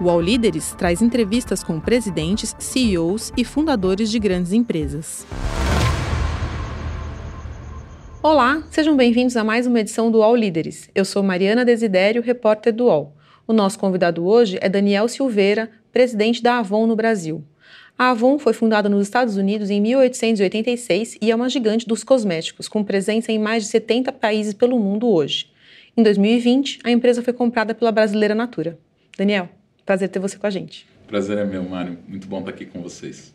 O All Líderes traz entrevistas com presidentes, CEOs e fundadores de grandes empresas. Olá, sejam bem-vindos a mais uma edição do All Líderes. Eu sou Mariana Desidério, repórter do All. O nosso convidado hoje é Daniel Silveira, presidente da Avon no Brasil. A Avon foi fundada nos Estados Unidos em 1886 e é uma gigante dos cosméticos, com presença em mais de 70 países pelo mundo hoje. Em 2020, a empresa foi comprada pela brasileira Natura. Daniel, prazer ter você com a gente. Prazer é meu, Mário. Muito bom estar aqui com vocês.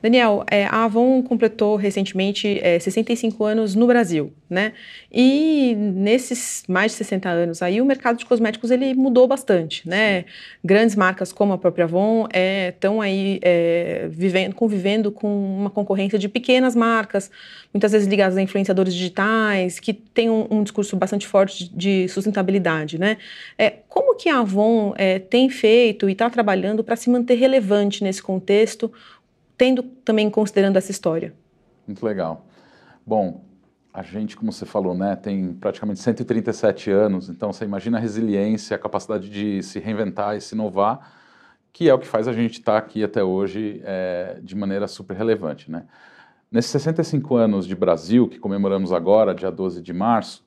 Daniel, é, a Avon completou recentemente é, 65 anos no Brasil, né? E nesses mais de 60 anos aí o mercado de cosméticos ele mudou bastante, né? Grandes marcas como a própria Avon estão é, aí é, vivendo, convivendo com uma concorrência de pequenas marcas, muitas vezes ligadas a influenciadores digitais, que têm um, um discurso bastante forte de, de sustentabilidade, né? É, como que a Avon é, tem feito e está trabalhando para se manter relevante nesse contexto? Tendo também considerando essa história. Muito legal. Bom, a gente, como você falou, né, tem praticamente 137 anos, então você imagina a resiliência, a capacidade de se reinventar e se inovar, que é o que faz a gente estar tá aqui até hoje é, de maneira super relevante. Né? Nesses 65 anos de Brasil, que comemoramos agora, dia 12 de março,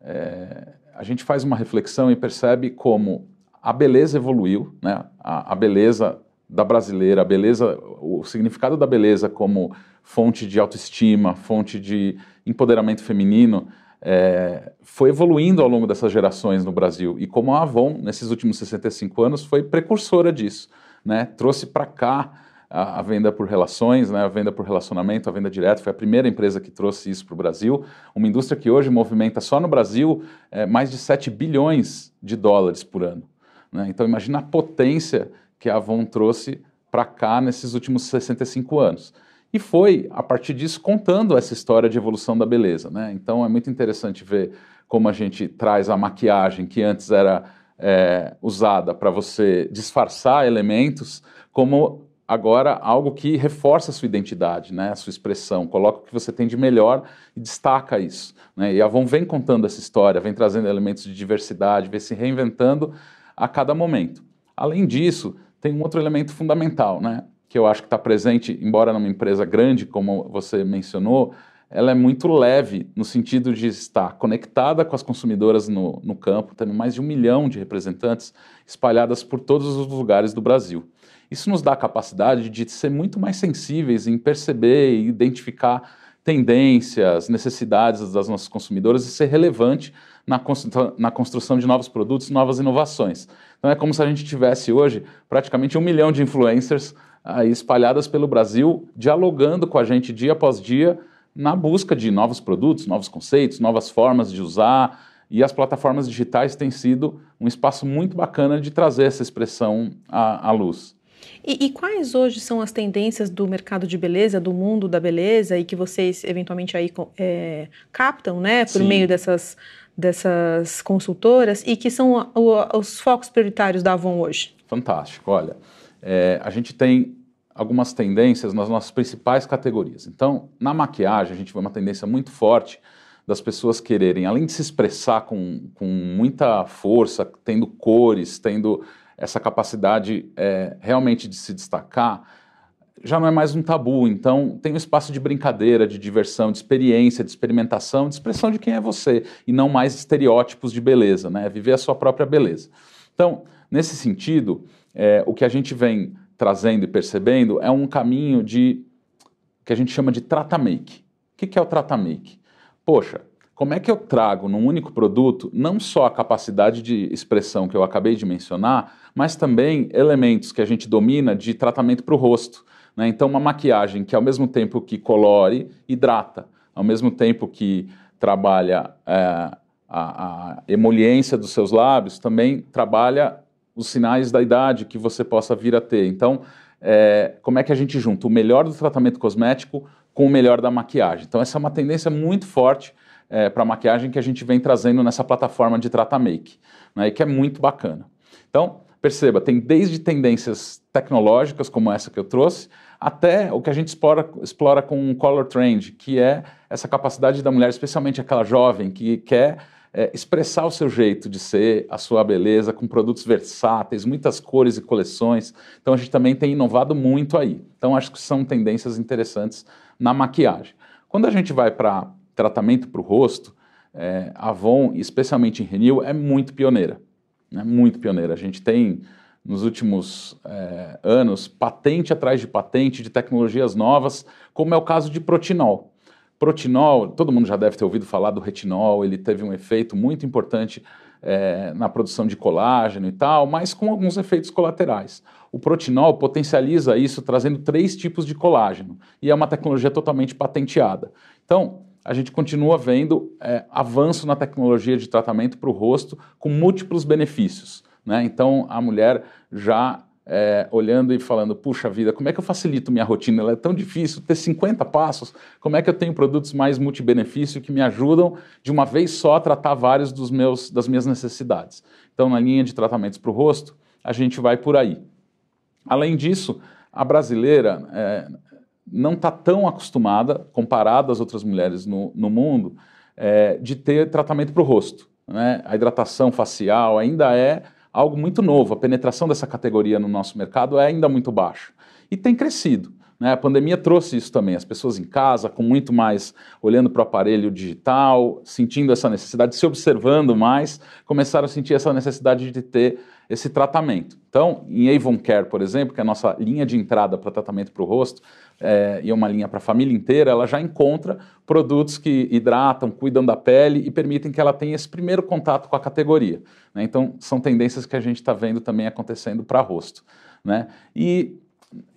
é, a gente faz uma reflexão e percebe como a beleza evoluiu, né? a, a beleza da brasileira, a beleza, o significado da beleza como fonte de autoestima, fonte de empoderamento feminino, é, foi evoluindo ao longo dessas gerações no Brasil. E como a Avon, nesses últimos 65 anos, foi precursora disso. Né? Trouxe para cá a, a, venda por relações, né? a venda por relacionamento, a venda direta. Foi a primeira empresa que trouxe isso para o Brasil. Uma indústria que hoje movimenta só no Brasil é, mais de 7 bilhões de dólares por ano. Né? Então imagina a potência que a Avon trouxe para cá nesses últimos 65 anos. E foi, a partir disso, contando essa história de evolução da beleza. Né? Então é muito interessante ver como a gente traz a maquiagem que antes era é, usada para você disfarçar elementos, como agora algo que reforça a sua identidade, né, a sua expressão, coloca o que você tem de melhor e destaca isso. Né? E a Avon vem contando essa história, vem trazendo elementos de diversidade, vem se reinventando a cada momento. Além disso, tem um outro elemento fundamental, né? Que eu acho que está presente, embora numa empresa grande, como você mencionou, ela é muito leve no sentido de estar conectada com as consumidoras no, no campo, tendo mais de um milhão de representantes espalhadas por todos os lugares do Brasil. Isso nos dá a capacidade de ser muito mais sensíveis em perceber e identificar tendências, necessidades das nossas consumidoras e ser relevante na, constru na construção de novos produtos, novas inovações. Então é como se a gente tivesse hoje praticamente um milhão de influencers aí espalhadas pelo Brasil, dialogando com a gente dia após dia na busca de novos produtos, novos conceitos, novas formas de usar. E as plataformas digitais têm sido um espaço muito bacana de trazer essa expressão à, à luz. E, e, quais hoje são as tendências do mercado de beleza, do mundo da beleza, e que vocês eventualmente aí é, captam, né, por Sim. meio dessas, dessas consultoras, e que são os focos prioritários da Avon hoje? Fantástico. Olha, é, a gente tem algumas tendências nas nossas principais categorias. Então, na maquiagem, a gente vê uma tendência muito forte das pessoas quererem, além de se expressar com, com muita força, tendo cores, tendo essa capacidade é, realmente de se destacar, já não é mais um tabu. Então, tem um espaço de brincadeira, de diversão, de experiência, de experimentação, de expressão de quem é você, e não mais estereótipos de beleza, né? Viver a sua própria beleza. Então, nesse sentido, é, o que a gente vem trazendo e percebendo é um caminho de que a gente chama de trata-make. O que, que é o trata-make? Poxa, como é que eu trago num único produto não só a capacidade de expressão que eu acabei de mencionar, mas também elementos que a gente domina de tratamento para o rosto. Né? Então, uma maquiagem que, ao mesmo tempo que colore, hidrata, ao mesmo tempo que trabalha é, a, a emoliência dos seus lábios, também trabalha os sinais da idade que você possa vir a ter. Então, é, como é que a gente junta o melhor do tratamento cosmético com o melhor da maquiagem? Então, essa é uma tendência muito forte é, para maquiagem que a gente vem trazendo nessa plataforma de Trata Make, né, e que é muito bacana. Então, perceba, tem desde tendências tecnológicas, como essa que eu trouxe, até o que a gente explora, explora com o Color Trend, que é essa capacidade da mulher, especialmente aquela jovem que quer é, expressar o seu jeito de ser, a sua beleza, com produtos versáteis, muitas cores e coleções. Então a gente também tem inovado muito aí. Então acho que são tendências interessantes na maquiagem. Quando a gente vai para tratamento para o rosto, é, Avon, especialmente em Renew, é muito pioneira. Né? Muito pioneira. A gente tem, nos últimos é, anos, patente atrás de patente de tecnologias novas, como é o caso de protinol. Protinol, todo mundo já deve ter ouvido falar do retinol, ele teve um efeito muito importante é, na produção de colágeno e tal, mas com alguns efeitos colaterais. O protinol potencializa isso trazendo três tipos de colágeno e é uma tecnologia totalmente patenteada. Então, a gente continua vendo é, avanço na tecnologia de tratamento para o rosto com múltiplos benefícios. Né? Então, a mulher já é, olhando e falando, puxa vida, como é que eu facilito minha rotina? Ela é tão difícil, ter 50 passos, como é que eu tenho produtos mais multibenefício que me ajudam de uma vez só a tratar vários dos meus, das minhas necessidades? Então, na linha de tratamentos para o rosto, a gente vai por aí. Além disso, a brasileira é, não está tão acostumada, comparada às outras mulheres no, no mundo, é, de ter tratamento para o rosto. Né? A hidratação facial ainda é algo muito novo. A penetração dessa categoria no nosso mercado é ainda muito baixa. E tem crescido. Né? A pandemia trouxe isso também, as pessoas em casa, com muito mais olhando para o aparelho digital, sentindo essa necessidade, se observando mais, começaram a sentir essa necessidade de ter esse tratamento. Então, em Avon Care, por exemplo, que é a nossa linha de entrada para tratamento para o rosto, é, e é uma linha para a família inteira, ela já encontra produtos que hidratam, cuidam da pele e permitem que ela tenha esse primeiro contato com a categoria. Né? Então, são tendências que a gente está vendo também acontecendo para rosto. Né? E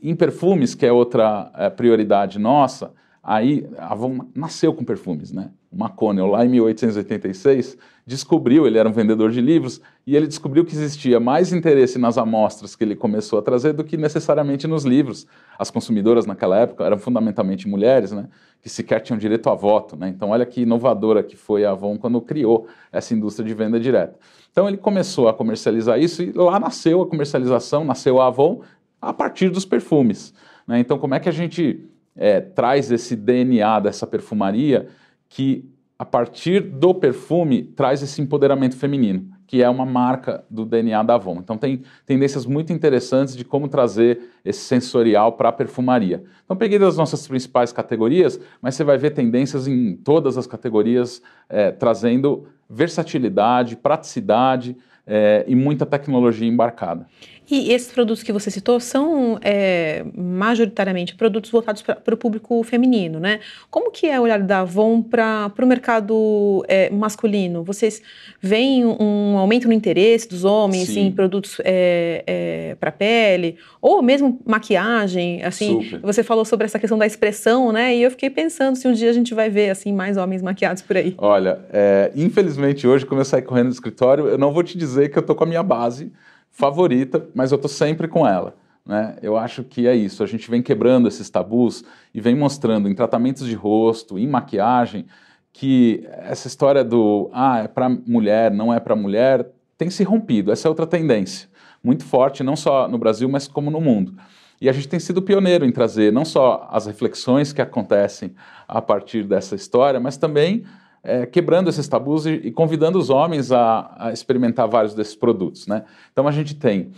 em perfumes, que é outra é, prioridade nossa, aí a Avon nasceu com perfumes, né? McConnell, lá em 1886, descobriu, ele era um vendedor de livros, e ele descobriu que existia mais interesse nas amostras que ele começou a trazer do que necessariamente nos livros. As consumidoras naquela época eram fundamentalmente mulheres, né? Que sequer tinham direito a voto, né? Então olha que inovadora que foi a Avon quando criou essa indústria de venda direta. Então ele começou a comercializar isso e lá nasceu a comercialização, nasceu a Avon a partir dos perfumes. Né? Então como é que a gente é, traz esse DNA dessa perfumaria que, a partir do perfume, traz esse empoderamento feminino, que é uma marca do DNA da Avon. Então, tem tendências muito interessantes de como trazer esse sensorial para a perfumaria. Então, peguei das nossas principais categorias, mas você vai ver tendências em todas as categorias, é, trazendo versatilidade, praticidade é, e muita tecnologia embarcada. E esses produtos que você citou são é, majoritariamente produtos voltados para o público feminino, né? Como que é o olhar da Avon para o mercado é, masculino? Vocês veem um aumento no interesse dos homens Sim. em produtos é, é para pele? Ou mesmo maquiagem? Assim, Super. você falou sobre essa questão da expressão, né? E eu fiquei pensando se um dia a gente vai ver assim mais homens maquiados por aí. Olha, é, infelizmente hoje, como eu saí correndo do escritório, eu não vou te dizer que eu tô com a minha base favorita, mas eu estou sempre com ela. Né? Eu acho que é isso. A gente vem quebrando esses tabus e vem mostrando em tratamentos de rosto, em maquiagem, que essa história do ah, é para mulher, não é para mulher, tem se rompido. Essa é outra tendência muito forte, não só no Brasil, mas como no mundo. E a gente tem sido pioneiro em trazer não só as reflexões que acontecem a partir dessa história, mas também é, quebrando esses tabus e, e convidando os homens a, a, experimentar vários desses produtos. Né? Então a gente tem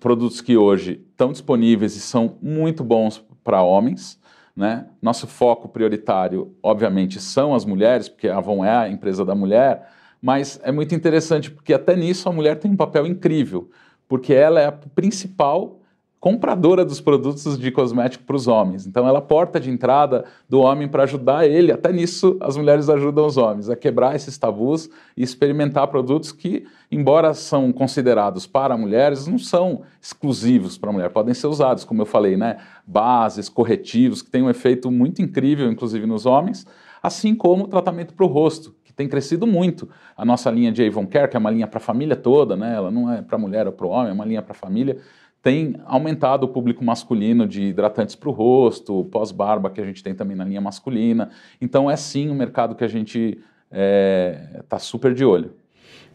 produtos que hoje estão disponíveis e são muito bons para homens. Né? Nosso foco prioritário, obviamente, são as mulheres, porque a Avon é a empresa da mulher, mas é muito interessante porque até nisso a mulher tem um papel incrível, porque ela é a principal compradora dos produtos de cosmético para os homens. Então, ela é a porta de entrada do homem para ajudar ele. Até nisso, as mulheres ajudam os homens a quebrar esses tabus e experimentar produtos que, embora são considerados para mulheres, não são exclusivos para a mulher. Podem ser usados, como eu falei, né? Bases, corretivos, que têm um efeito muito incrível, inclusive nos homens, assim como o tratamento para o rosto, que tem crescido muito. A nossa linha de Avon Care, que é uma linha para a família toda, né? Ela não é para mulher ou para o homem, é uma linha para a família tem aumentado o público masculino de hidratantes para o rosto, pós-barba, que a gente tem também na linha masculina. Então, é sim um mercado que a gente está é, tá super de olho.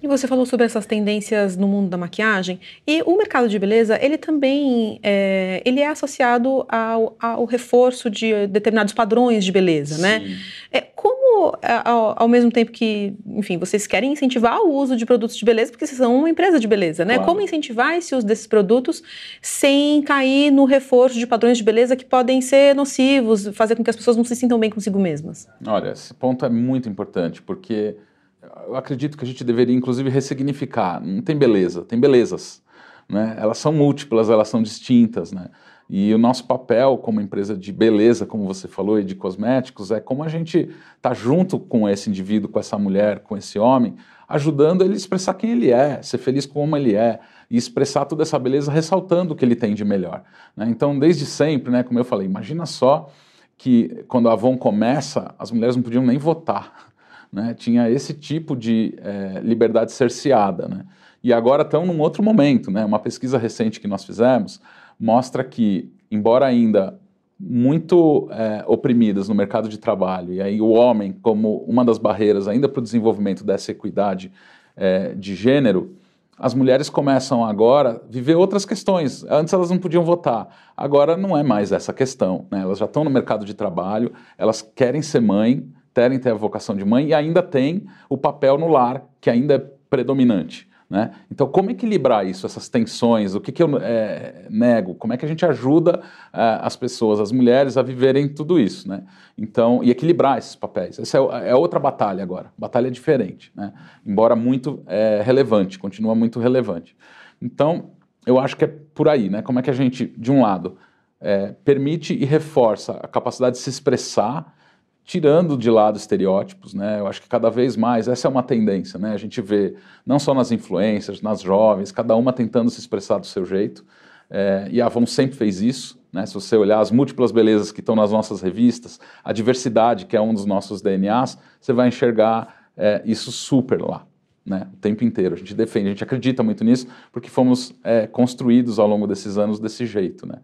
E você falou sobre essas tendências no mundo da maquiagem e o mercado de beleza ele também é, ele é associado ao, ao, reforço de determinados padrões de beleza, né? Sim. né? É, como ao, ao, mesmo tempo que, enfim, vocês querem incentivar o uso de produtos de beleza porque vocês são uma empresa de beleza, né? Claro. Como incentivar esse uso desses produtos sem cair no reforço de padrões de beleza que podem ser nocivos, fazer com que as pessoas não se sintam bem consigo mesmas? Olha, esse ponto é muito importante porque eu acredito que a gente deveria, inclusive, ressignificar. Não tem beleza, tem belezas. Né? Elas são múltiplas, elas são distintas. Né? E o nosso papel como empresa de beleza, como você falou, e de cosméticos, é como a gente está junto com esse indivíduo, com essa mulher, com esse homem, ajudando ele a expressar quem ele é, ser feliz como ele é, e expressar toda essa beleza ressaltando o que ele tem de melhor. Né? Então, desde sempre, né, como eu falei, imagina só que quando a Avon começa, as mulheres não podiam nem votar né, tinha esse tipo de é, liberdade cerceada. Né? E agora estão num outro momento. Né? Uma pesquisa recente que nós fizemos mostra que, embora ainda muito é, oprimidas no mercado de trabalho, e aí o homem como uma das barreiras ainda para o desenvolvimento dessa equidade é, de gênero, as mulheres começam agora a viver outras questões. Antes elas não podiam votar, agora não é mais essa questão. Né? Elas já estão no mercado de trabalho, elas querem ser mãe, querem ter a vocação de mãe e ainda tem o papel no lar, que ainda é predominante. Né? Então, como equilibrar isso, essas tensões? O que, que eu é, nego? Como é que a gente ajuda é, as pessoas, as mulheres, a viverem tudo isso? Né? Então, e equilibrar esses papéis. Essa é, é outra batalha agora. Batalha diferente, né? embora muito é, relevante, continua muito relevante. Então, eu acho que é por aí, né? Como é que a gente, de um lado, permite e reforça a capacidade de se expressar tirando de lado estereótipos, né? Eu acho que cada vez mais essa é uma tendência, né? A gente vê não só nas influências, nas jovens, cada uma tentando se expressar do seu jeito. É, e a Avon sempre fez isso, né? Se você olhar as múltiplas belezas que estão nas nossas revistas, a diversidade que é um dos nossos DNAs, você vai enxergar é, isso super lá. Né, o tempo inteiro. A gente defende, a gente acredita muito nisso, porque fomos é, construídos ao longo desses anos desse jeito. Né?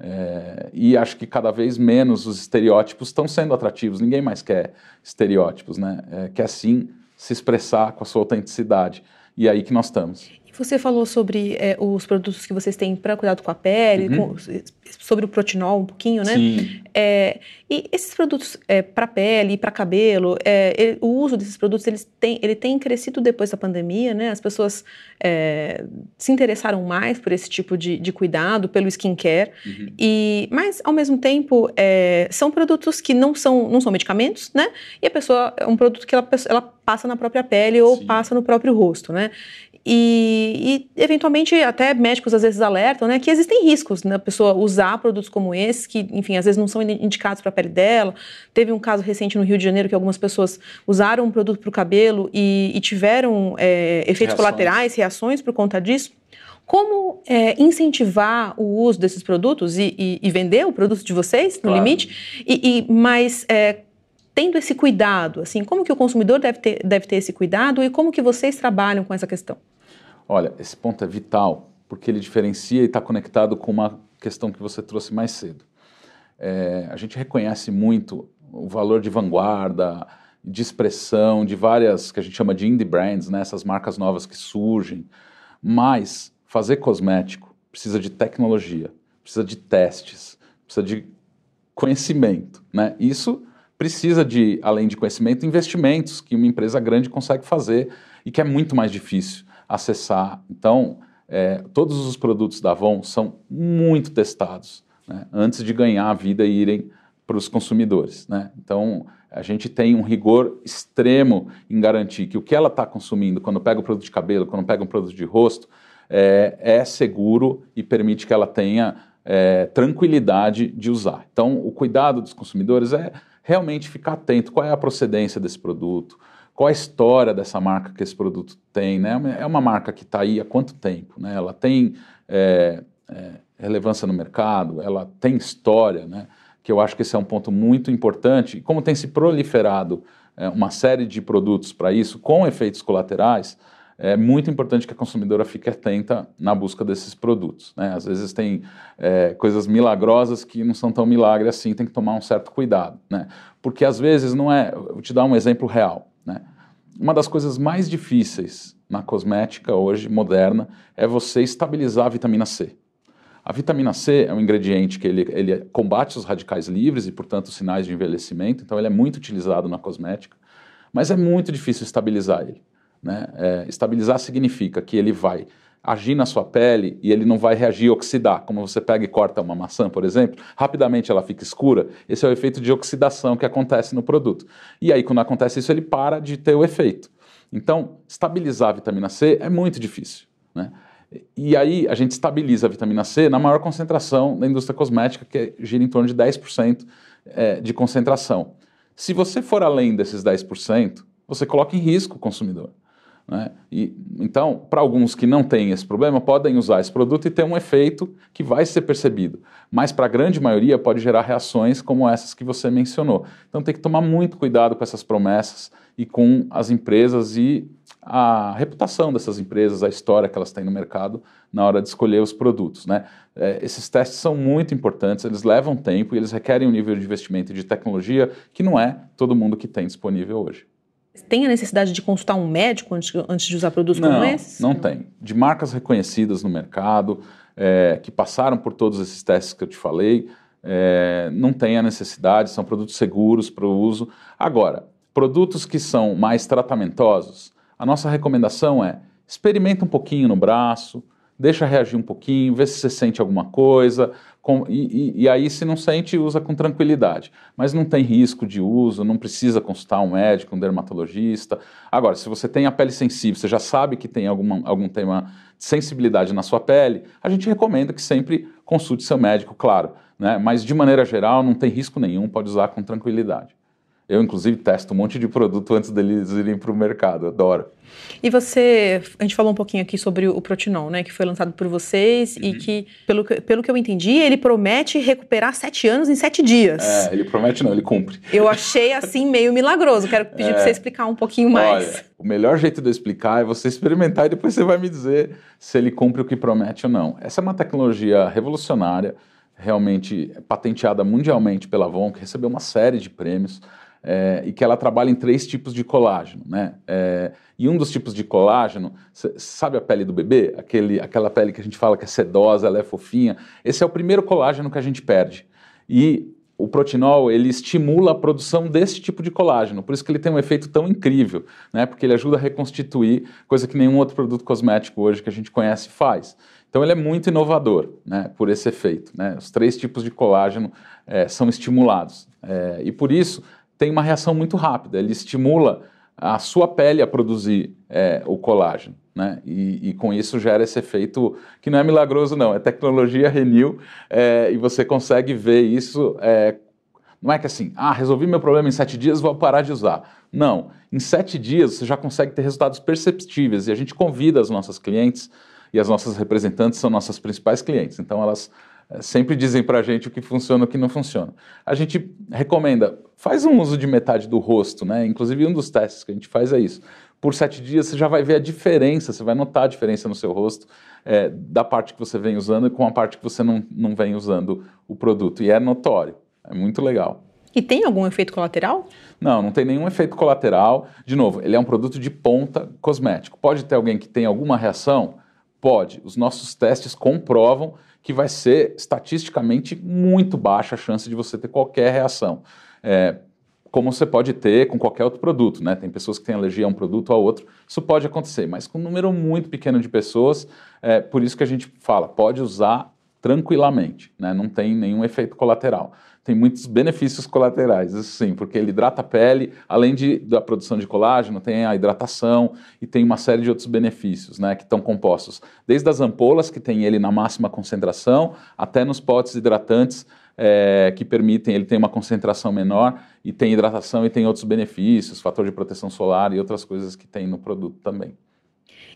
É, e acho que cada vez menos os estereótipos estão sendo atrativos. Ninguém mais quer estereótipos, né? É, quer sim se expressar com a sua autenticidade. E é aí que nós estamos. Você falou sobre é, os produtos que vocês têm para cuidado com a pele, uhum. com, sobre o protinol um pouquinho, né? Sim. É, e esses produtos é, para pele e para cabelo, ele, o uso desses produtos eles tem, ele tem crescido depois da pandemia, né? As pessoas se interessaram mais por esse tipo de, de cuidado, pelo skincare. Uhum. E, mas, ao mesmo tempo, são produtos que não são, não são medicamentos, né? E a pessoa é um produto que ela, ela passa na própria pele ou Sim. passa no próprio rosto, né? E, e, eventualmente, até médicos às vezes alertam né, que existem riscos na né, pessoa usar produtos como esse, que, enfim, às vezes não são indicados para a pele dela. Teve um caso recente no Rio de Janeiro que algumas pessoas usaram um produto para o cabelo e, e tiveram é, efeitos reações. colaterais, reações por conta disso. Como é, incentivar o uso desses produtos e, e, vender o produto de vocês, no claro. limite, e, mas é, tendo esse cuidado, assim, como que o consumidor deve ter, deve ter esse cuidado e como que vocês trabalham com essa questão? Olha, esse ponto é vital, porque ele diferencia e está conectado com uma questão que você trouxe mais cedo. É, a gente reconhece muito o valor de vanguarda, de expressão, de várias que a gente chama de indie brands, né, essas marcas novas que surgem, mas fazer cosmético precisa de tecnologia, precisa de testes, precisa de conhecimento. Né? Isso precisa de, além de conhecimento, investimentos que uma empresa grande consegue fazer e que é muito mais difícil acessar. Então, é, todos os produtos da Avon são muito testados né, antes de ganhar a vida e irem para os consumidores. Né? Então, a gente tem um rigor extremo em garantir que o que ela está consumindo, quando pega o produto de cabelo, quando pega um produto de rosto, é, é seguro e permite que ela tenha é, tranquilidade de usar. Então, o cuidado dos consumidores é realmente ficar atento qual é a procedência desse produto, qual a história dessa marca que esse produto tem, né? É uma marca que está aí há quanto tempo, né? Ela tem é, é, relevância no mercado, ela tem história, né? Que eu acho que esse é um ponto muito importante. E como tem se proliferado é, uma série de produtos para isso, com efeitos colaterais, é muito importante que a consumidora fique atenta na busca desses produtos. Né? Às vezes tem é, coisas milagrosas que não são tão milagres assim, tem que tomar um certo cuidado. Né? Porque às vezes não é. Vou te dar um exemplo real. Né? uma das coisas mais difíceis na cosmética hoje, moderna, é você estabilizar a vitamina C. A vitamina C é um ingrediente que ele, ele combate os radicais livres e, portanto, os sinais de envelhecimento, então ele é muito utilizado na cosmética, mas é muito difícil estabilizar ele. Né? É, estabilizar significa que ele vai agir na sua pele e ele não vai reagir oxidar. Como você pega e corta uma maçã, por exemplo, rapidamente ela fica escura. Esse é o efeito de oxidação que acontece no produto. E aí, quando acontece isso, ele para de ter o efeito. Então, estabilizar a vitamina C é muito difícil. Né? E aí, a gente estabiliza a vitamina C na maior concentração da indústria cosmética, que gira em torno de 10% é, de concentração. Se você for além desses 10%, você coloca em risco o consumidor. Né? E, então, para alguns que não têm esse problema, podem usar esse produto e ter um efeito que vai ser percebido. Mas para a grande maioria pode gerar reações como essas que você mencionou. Então tem que tomar muito cuidado com essas promessas e com as empresas e a reputação dessas empresas, a história que elas têm no mercado na hora de escolher os produtos. Né? É, esses testes são muito importantes, eles levam tempo e eles requerem um nível de investimento e de tecnologia que não é todo mundo que tem disponível hoje. Tem a necessidade de consultar um médico antes, antes de usar produtos não, como esses? Não tem. De marcas reconhecidas no mercado, é, que passaram por todos esses testes que eu te falei, é, não tem a necessidade, são produtos seguros para o uso. Agora, produtos que são mais tratamentosos, a nossa recomendação é experimenta um pouquinho no braço, deixa reagir um pouquinho, vê se você sente alguma coisa, com, e, e, aí se não sente, usa com tranquilidade. Mas não tem risco de uso, não precisa consultar um médico, um dermatologista. Agora, se você tem a pele sensível, você já sabe que tem alguma, algum tema de sensibilidade na sua pele, a gente recomenda que sempre consulte seu médico, claro. Né? Mas de maneira geral, não tem risco nenhum, pode usar com tranquilidade. Eu, inclusive, testo um monte de produto antes deles irem para o mercado, adoro. E você, a gente falou um pouquinho aqui sobre o Protinol, né, que foi lançado por vocês uhum. e que, pelo, que, pelo que eu entendi, ele promete recuperar sete anos em sete dias. É, ele promete não, ele cumpre. Eu achei, assim, meio milagroso. Quero pedir é, para você explicar um pouquinho mais. Olha, o melhor jeito de eu explicar é você experimentar e depois você vai me dizer se ele cumpre o que promete ou não. Essa é uma tecnologia revolucionária, realmente patenteada mundialmente pela Avon, que recebeu uma série de prêmios é, e que ela trabalha em três tipos de colágeno, né? É, e um dos tipos de colágeno, sabe a pele do bebê? Aquele, aquela pele que a gente fala que é sedosa, ela é fofinha. Esse é o primeiro colágeno que a gente perde. E o protinol, ele estimula a produção desse tipo de colágeno, por isso que ele tem um efeito tão incrível, né? Porque ele ajuda a reconstituir, coisa que nenhum outro produto cosmético hoje que a gente conhece faz. Então ele é muito inovador, né? Por esse efeito, né? Os três tipos de colágeno é, são estimulados. É, e por isso tem uma reação muito rápida, ele estimula a sua pele a produzir é, o colágeno. Né? E, e, com isso gera esse efeito que não é milagroso, não, é tecnologia Renew é, e você consegue ver isso. É, não é que assim, ah, resolvi meu problema em sete dias, vou parar de usar. Não, em sete dias você já consegue ter resultados perceptíveis e a gente convida as nossas clientes e as nossas representantes são nossas principais clientes, então elas sempre dizem para a gente o que funciona e o que não funciona. A gente recomenda, faz um uso de metade do rosto, né? Inclusive um dos testes que a gente faz é isso. Por sete dias você já vai ver a diferença, você vai notar a diferença no seu rosto é, da parte que você vem usando e com a parte que você não, não vem usando o produto. E é notório, é muito legal. E tem algum efeito colateral? Não, não tem nenhum efeito colateral. De novo, ele é um produto de ponta cosmético. Pode ter alguém que tem alguma reação? Pode. Os nossos testes comprovam que vai ser estatisticamente muito baixa a chance de você ter qualquer reação. É, como você pode ter com qualquer outro produto, né? Tem pessoas que têm alergia a um produto ou a outro, isso pode acontecer, mas com um número muito pequeno de pessoas, é por isso que a gente fala, pode usar tranquilamente, né? Não tem nenhum efeito colateral tem muitos benefícios colaterais, isso sim, porque ele hidrata a pele, além de, da produção de colágeno, tem a hidratação e tem uma série de outros benefícios, né, que estão compostos, desde as ampolas, que tem ele na máxima concentração, até nos potes hidratantes, é, que permitem, ele tem uma concentração menor e tem hidratação e tem outros benefícios, fator de proteção solar e outras coisas que tem no produto também.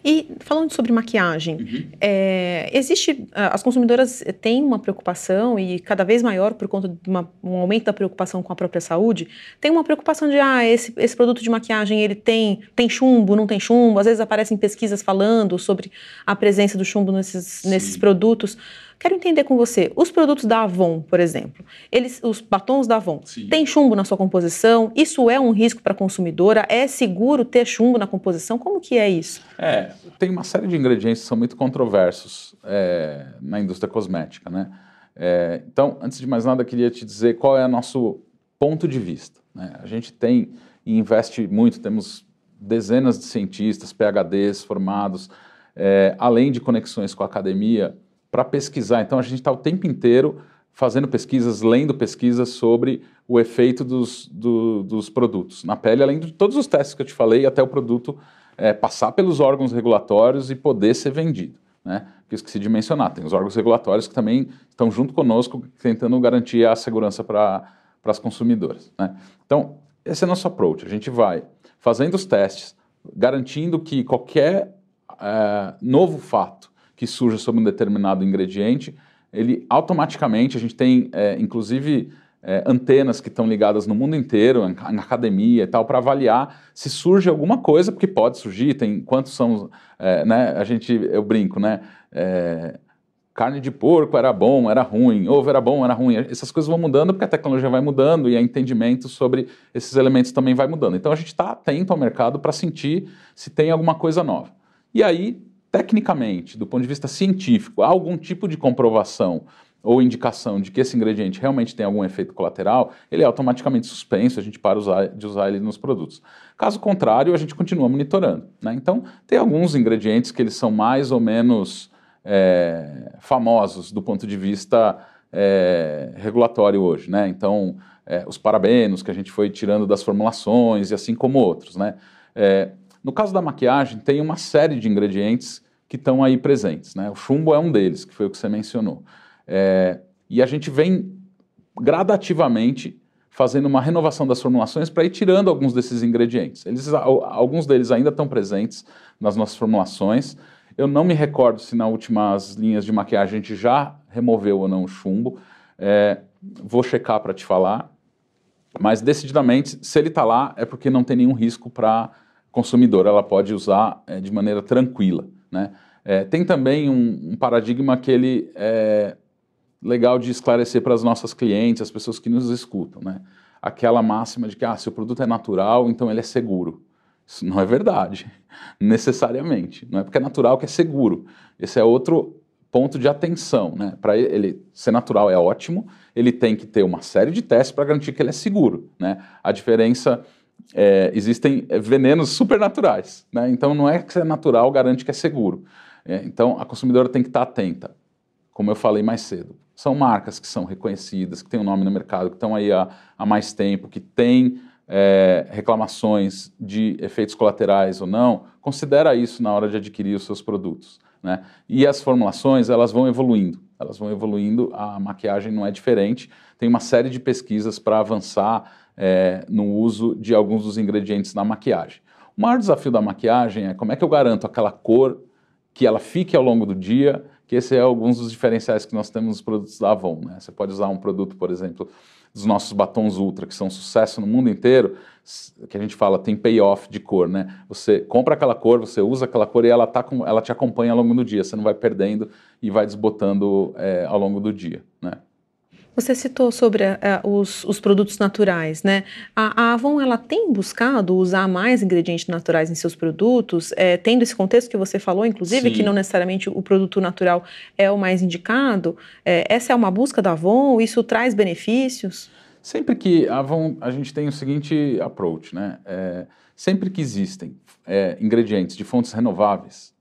E falando sobre maquiagem, uhum. é, existe. As consumidoras têm uma preocupação, e cada vez maior por conta de uma, um aumento da preocupação com a própria saúde, tem uma preocupação de, ah, esse, esse produto de maquiagem ele tem, tem chumbo, não tem chumbo. Às vezes aparecem pesquisas falando sobre a presença do chumbo nesses, nesses produtos. Quero entender com você, os produtos da Avon, por exemplo, eles, os batons da Avon, Sim. tem chumbo na sua composição? Isso é um risco para a consumidora? É seguro ter chumbo na composição? Como que é isso? É, tem uma série de ingredientes que são muito controversos é, na indústria cosmética, né? É, então, antes de mais nada, queria te dizer qual é o nosso ponto de vista. Né? A gente tem e investe muito, temos dezenas de cientistas, PhDs formados, é, além de conexões com a academia, para pesquisar. Então a gente está o tempo inteiro fazendo pesquisas, lendo pesquisas sobre o efeito dos, do, dos produtos na pele, além de todos os testes que eu te falei, até o produto é, passar pelos órgãos regulatórios e poder ser vendido. Né? Que eu esqueci de mencionar, tem os órgãos regulatórios que também estão junto conosco tentando garantir a segurança para as consumidoras. Né? Então, esse é nosso approach. A gente vai fazendo os testes, garantindo que qualquer é, novo fato que surja sobre um determinado ingrediente, ele automaticamente, a gente tem é, inclusive é, antenas que estão ligadas no mundo inteiro, na academia e tal, para avaliar se surge alguma coisa, porque pode surgir, tem quantos são, é, né, a gente, eu brinco, né, é, carne de porco era bom, era ruim, ovo era bom, era ruim. Essas coisas vão mudando porque a tecnologia vai mudando e o entendimento sobre esses elementos também vai mudando. Então a gente está atento ao mercado para sentir se tem alguma coisa nova. E aí, tecnicamente, do ponto de vista científico, há algum tipo de comprovação ou indicação de que esse ingrediente realmente tem algum efeito colateral, ele é automaticamente suspenso, a gente para usar, de usar ele nos produtos. Caso contrário, a gente continua monitorando. Né? Então, tem alguns ingredientes que eles são mais ou menos é, famosos do ponto de vista é, regulatório hoje, né? Então, é, os parabenos que a gente foi tirando das formulações e assim como outros, né? É, no caso da maquiagem, tem uma série de ingredientes que estão aí presentes, né? O chumbo é um deles, que foi o que você mencionou. É, e a gente vem gradativamente fazendo uma renovação das formulações para ir tirando alguns desses ingredientes. Eles, alguns deles ainda estão presentes nas nossas formulações, eu não me recordo se nas últimas linhas de maquiagem a gente já removeu ou não o chumbo. É, vou checar para te falar. Mas decididamente, se ele está lá, é porque não tem nenhum risco para consumidor. Ela pode usar é, de maneira tranquila. Né? É, tem também um, um, paradigma que ele é legal de esclarecer para as nossas clientes, as pessoas que nos escutam. Né? Aquela máxima de que ah, se o produto é natural, então ele é seguro. Isso não é verdade, necessariamente. Não é porque é natural que é seguro. Esse é outro ponto de atenção. Né? Para ele ser natural é ótimo, ele tem que ter uma série de testes para garantir que ele é seguro. Né? A diferença é, existem venenos supernaturais. Né? Então não é que é natural garante que é seguro. É, então a consumidora tem que estar atenta, como eu falei mais cedo. São marcas que são reconhecidas, que têm um nome no mercado, que estão aí há, há mais tempo, que têm é, reclamações de efeitos colaterais ou não, considera isso na hora de adquirir os seus produtos. Né? E as formulações, elas vão evoluindo, elas vão evoluindo, a maquiagem não é diferente, tem uma série de pesquisas para avançar é, no uso de alguns dos ingredientes na maquiagem. O maior desafio da maquiagem é como é que eu garanto aquela cor que ela fique ao longo do dia, que esse é alguns dos diferenciais que nós temos nos produtos da Avon. Né? Você pode usar um produto, por exemplo, dos nossos batons Ultra, que são um sucesso no mundo inteiro, que a gente fala tem payoff de cor, né? Você compra aquela cor, você usa aquela cor e ela, tá com, ela te acompanha ao longo do dia, você não vai perdendo e vai desbotando é, ao longo do dia, né? Você citou sobre uh, os, os, produtos naturais, né? A, a, Avon ela tem buscado usar mais ingredientes naturais em seus produtos, é, tendo esse contexto que você falou, inclusive, Sim. que não necessariamente o produto natural é o mais indicado. É, essa é uma busca da Avon? Isso traz benefícios? Sempre que a Avon, a gente tem o seguinte approach, né? É, sempre que existem ingredientes de fontes renováveis,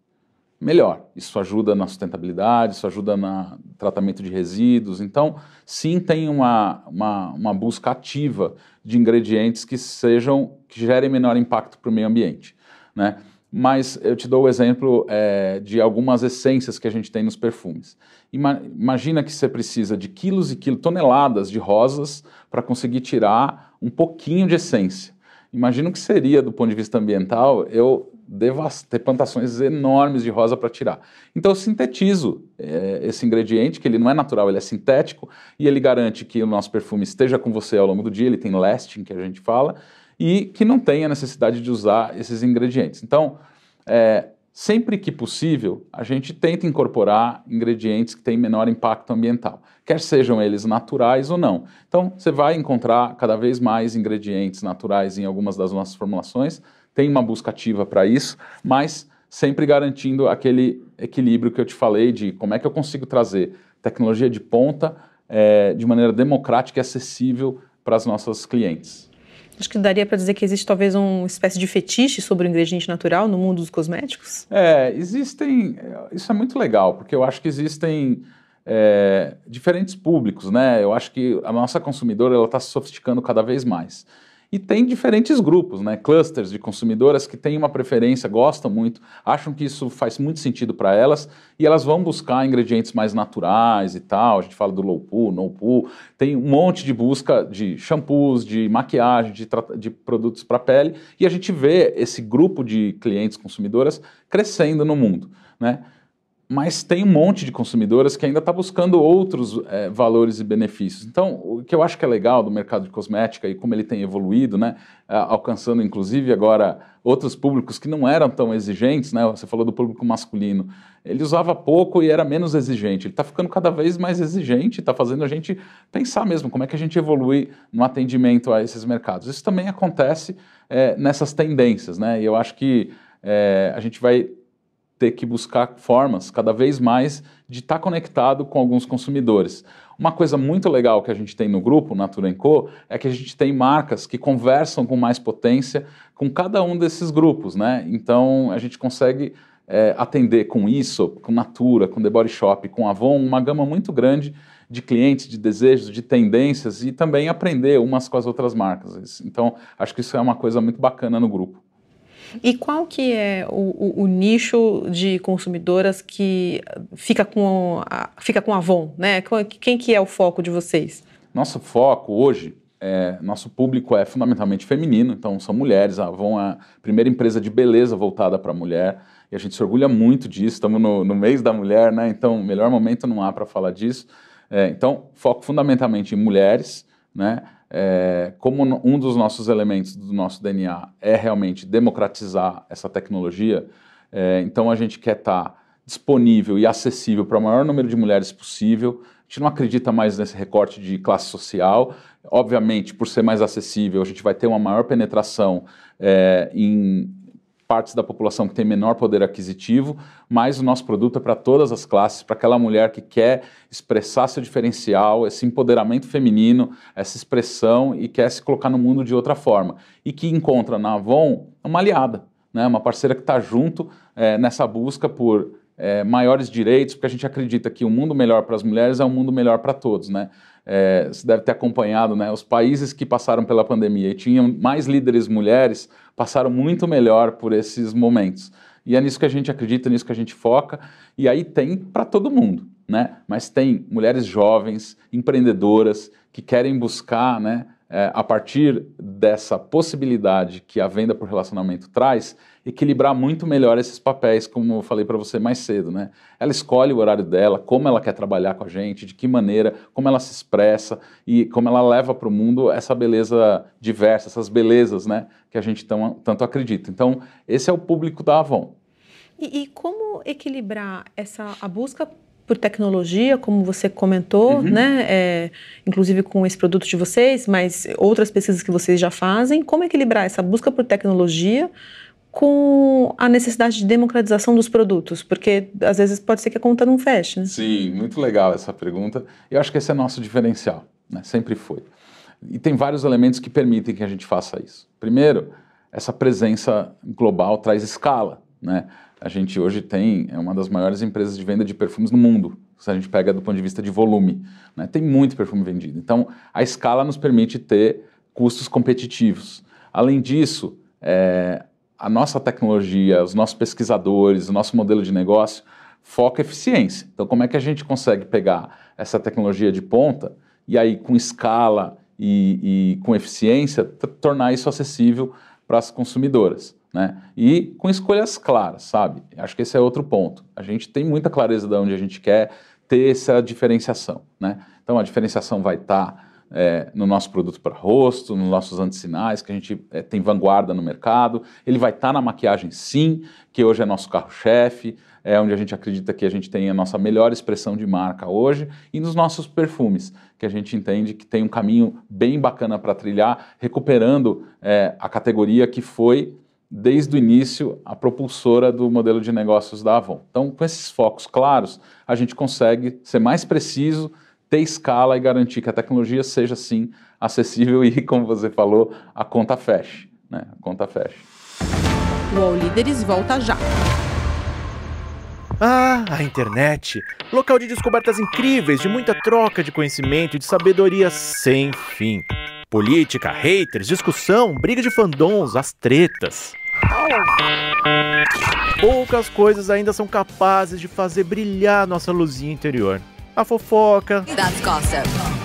melhor. Isso ajuda na sustentabilidade, isso ajuda no tratamento de resíduos. Então, sim, tem uma, uma, uma busca ativa de ingredientes que sejam que gerem menor impacto para o meio ambiente, né? Mas eu te dou o exemplo é, de algumas essências que a gente tem nos perfumes. Ima imagina que você precisa de quilos e quilos, toneladas de rosas para conseguir tirar um pouquinho de essência. Imagina o que seria, do ponto de vista ambiental, eu ter plantações enormes de rosa para tirar. Então eu sintetizo é, esse ingrediente, que ele não é natural, ele é sintético, e ele garante que o nosso perfume esteja com você ao longo do dia, ele tem lasting, que a gente fala, e que não tenha necessidade de usar esses ingredientes. Então, é, sempre que possível, a gente tenta incorporar ingredientes que têm menor impacto ambiental, quer sejam eles naturais ou não. Então, você vai encontrar cada vez mais ingredientes naturais em algumas das nossas formulações, tem uma busca ativa para isso, mas sempre garantindo aquele equilíbrio que eu te falei de como é que eu consigo trazer tecnologia de ponta é, de maneira democrática e acessível para as nossas clientes. Acho que daria para dizer que existe talvez uma espécie de fetiche sobre o ingrediente natural no mundo dos cosméticos? É, existem. Isso é muito legal, porque eu acho que existem é, diferentes públicos, né? Eu acho que a nossa consumidora está se sofisticando cada vez mais. E tem diferentes grupos, né, clusters de consumidoras que têm uma preferência, gostam muito, acham que isso faz muito sentido para elas e elas vão buscar ingredientes mais naturais e tal. A gente fala do low poo, no poo, tem um monte de busca de shampoos, de maquiagem, de, de produtos para pele e a gente vê esse grupo de clientes consumidoras crescendo no mundo, né? Mas tem um monte de consumidoras que ainda está buscando outros é, valores e benefícios. Então, o que eu acho que é legal do mercado de cosmética e como ele tem evoluído, né, alcançando inclusive agora outros públicos que não eram tão exigentes, né, você falou do público masculino, ele usava pouco e era menos exigente. Ele está ficando cada vez mais exigente, está fazendo a gente pensar mesmo como é que a gente evolui no atendimento a esses mercados. Isso também acontece é, nessas tendências, né, e eu acho que é, a gente vai ter que buscar formas cada vez mais de estar tá conectado com alguns consumidores. Uma coisa muito legal que a gente tem no grupo Natura Co é que a gente tem marcas que conversam com mais potência com cada um desses grupos, né? Então a gente consegue é, atender com isso, com Natura, com The Body Shop, com Avon, uma gama muito grande de clientes, de desejos, de tendências e também aprender umas com as outras marcas. Então acho que isso é uma coisa muito bacana no grupo. E qual que é o, o, o, nicho de consumidoras que fica com a, fica com Avon, né? Quem que é o foco de vocês? Nosso foco hoje, é, nosso público é fundamentalmente feminino, então são mulheres. A Avon é a primeira empresa de beleza voltada para a mulher e a gente se orgulha muito disso. Estamos no, no mês da mulher, né? Então, melhor momento não há para falar disso. É, então, foco fundamentalmente em mulheres, né? É, como um dos nossos elementos do nosso DNA é realmente democratizar essa tecnologia, é, então a gente quer estar tá disponível e acessível para o maior número de mulheres possível. A gente não acredita mais nesse recorte de classe social. Obviamente, por ser mais acessível, a gente vai ter uma maior penetração é, em partes da população que tem menor poder aquisitivo, mas o nosso produto é para todas as classes, para aquela mulher que quer expressar seu diferencial, esse empoderamento feminino, essa expressão e quer se colocar no mundo de outra forma. E que encontra na Avon uma aliada, né, uma parceira que está junto é, nessa busca por é, maiores direitos, porque a gente acredita que um mundo melhor para as mulheres é um mundo melhor para todos, né? É, você deve ter acompanhado, né? Os países que passaram pela pandemia e tinham mais líderes mulheres passaram muito melhor por esses momentos. E é nisso que a gente acredita, nisso que a gente foca. E aí tem para todo mundo, né? Mas tem mulheres jovens, empreendedoras que querem buscar, né? é, a partir dessa possibilidade que a venda por relacionamento traz, equilibrar muito melhor esses papéis, como eu falei para você mais cedo, né? Ela escolhe o horário dela, como ela quer trabalhar com a gente, de que maneira, como ela se expressa e como ela leva para o mundo essa beleza diversa, essas belezas, né, que a gente tão, tanto acredita. Então, esse é o público da Avon. E, e como equilibrar essa a busca por tecnologia, como você comentou, uhum. né? É, inclusive com esse produto de vocês, mas outras pesquisas que vocês já fazem. Como equilibrar essa busca por tecnologia com a necessidade de democratização dos produtos? Porque às vezes pode ser que a conta não feche. Né? Sim, muito legal essa pergunta. Eu acho que esse é nosso diferencial, né? sempre foi. E tem vários elementos que permitem que a gente faça isso. Primeiro, essa presença global traz escala, né? a gente hoje tem é uma das maiores empresas de venda de perfumes no mundo, se a gente pega do ponto de vista de volume. Né? Tem muito perfume vendido. Então, a escala nos permite ter custos competitivos. Além disso, é, a nossa tecnologia, os nossos pesquisadores, o nosso modelo de negócio foca eficiência. Então, como é que a gente consegue pegar essa tecnologia de ponta e aí, com escala e, e com eficiência, tornar isso acessível para as consumidoras? Né? E com escolhas claras, sabe? Acho que esse é outro ponto. A gente tem muita clareza de onde a gente quer ter essa diferenciação, né? Então a diferenciação vai estar tá é, no nosso produto para rosto, nos nossos antissinais, que a gente é, tem vanguarda no mercado. Ele vai estar tá na maquiagem, sim, que hoje é nosso carro-chefe, é onde a gente acredita que a gente tem a nossa melhor expressão de marca hoje, e nos nossos perfumes, que a gente entende que tem um caminho bem bacana para trilhar, recuperando é, a categoria que foi desde o início a propulsora do modelo de negócios da Avon. Então, com esses focos claros, a gente consegue ser mais preciso, ter escala e garantir que a tecnologia seja sim acessível e, como você falou, a conta feche. Né? A conta feche. O All Líderes volta já. Ah, a internet! Local de descobertas incríveis, de muita troca de conhecimento e de sabedoria sem fim. Política, haters, discussão, briga de fandons, as tretas. Poucas coisas ainda são capazes de fazer brilhar nossa luzinha interior a fofoca,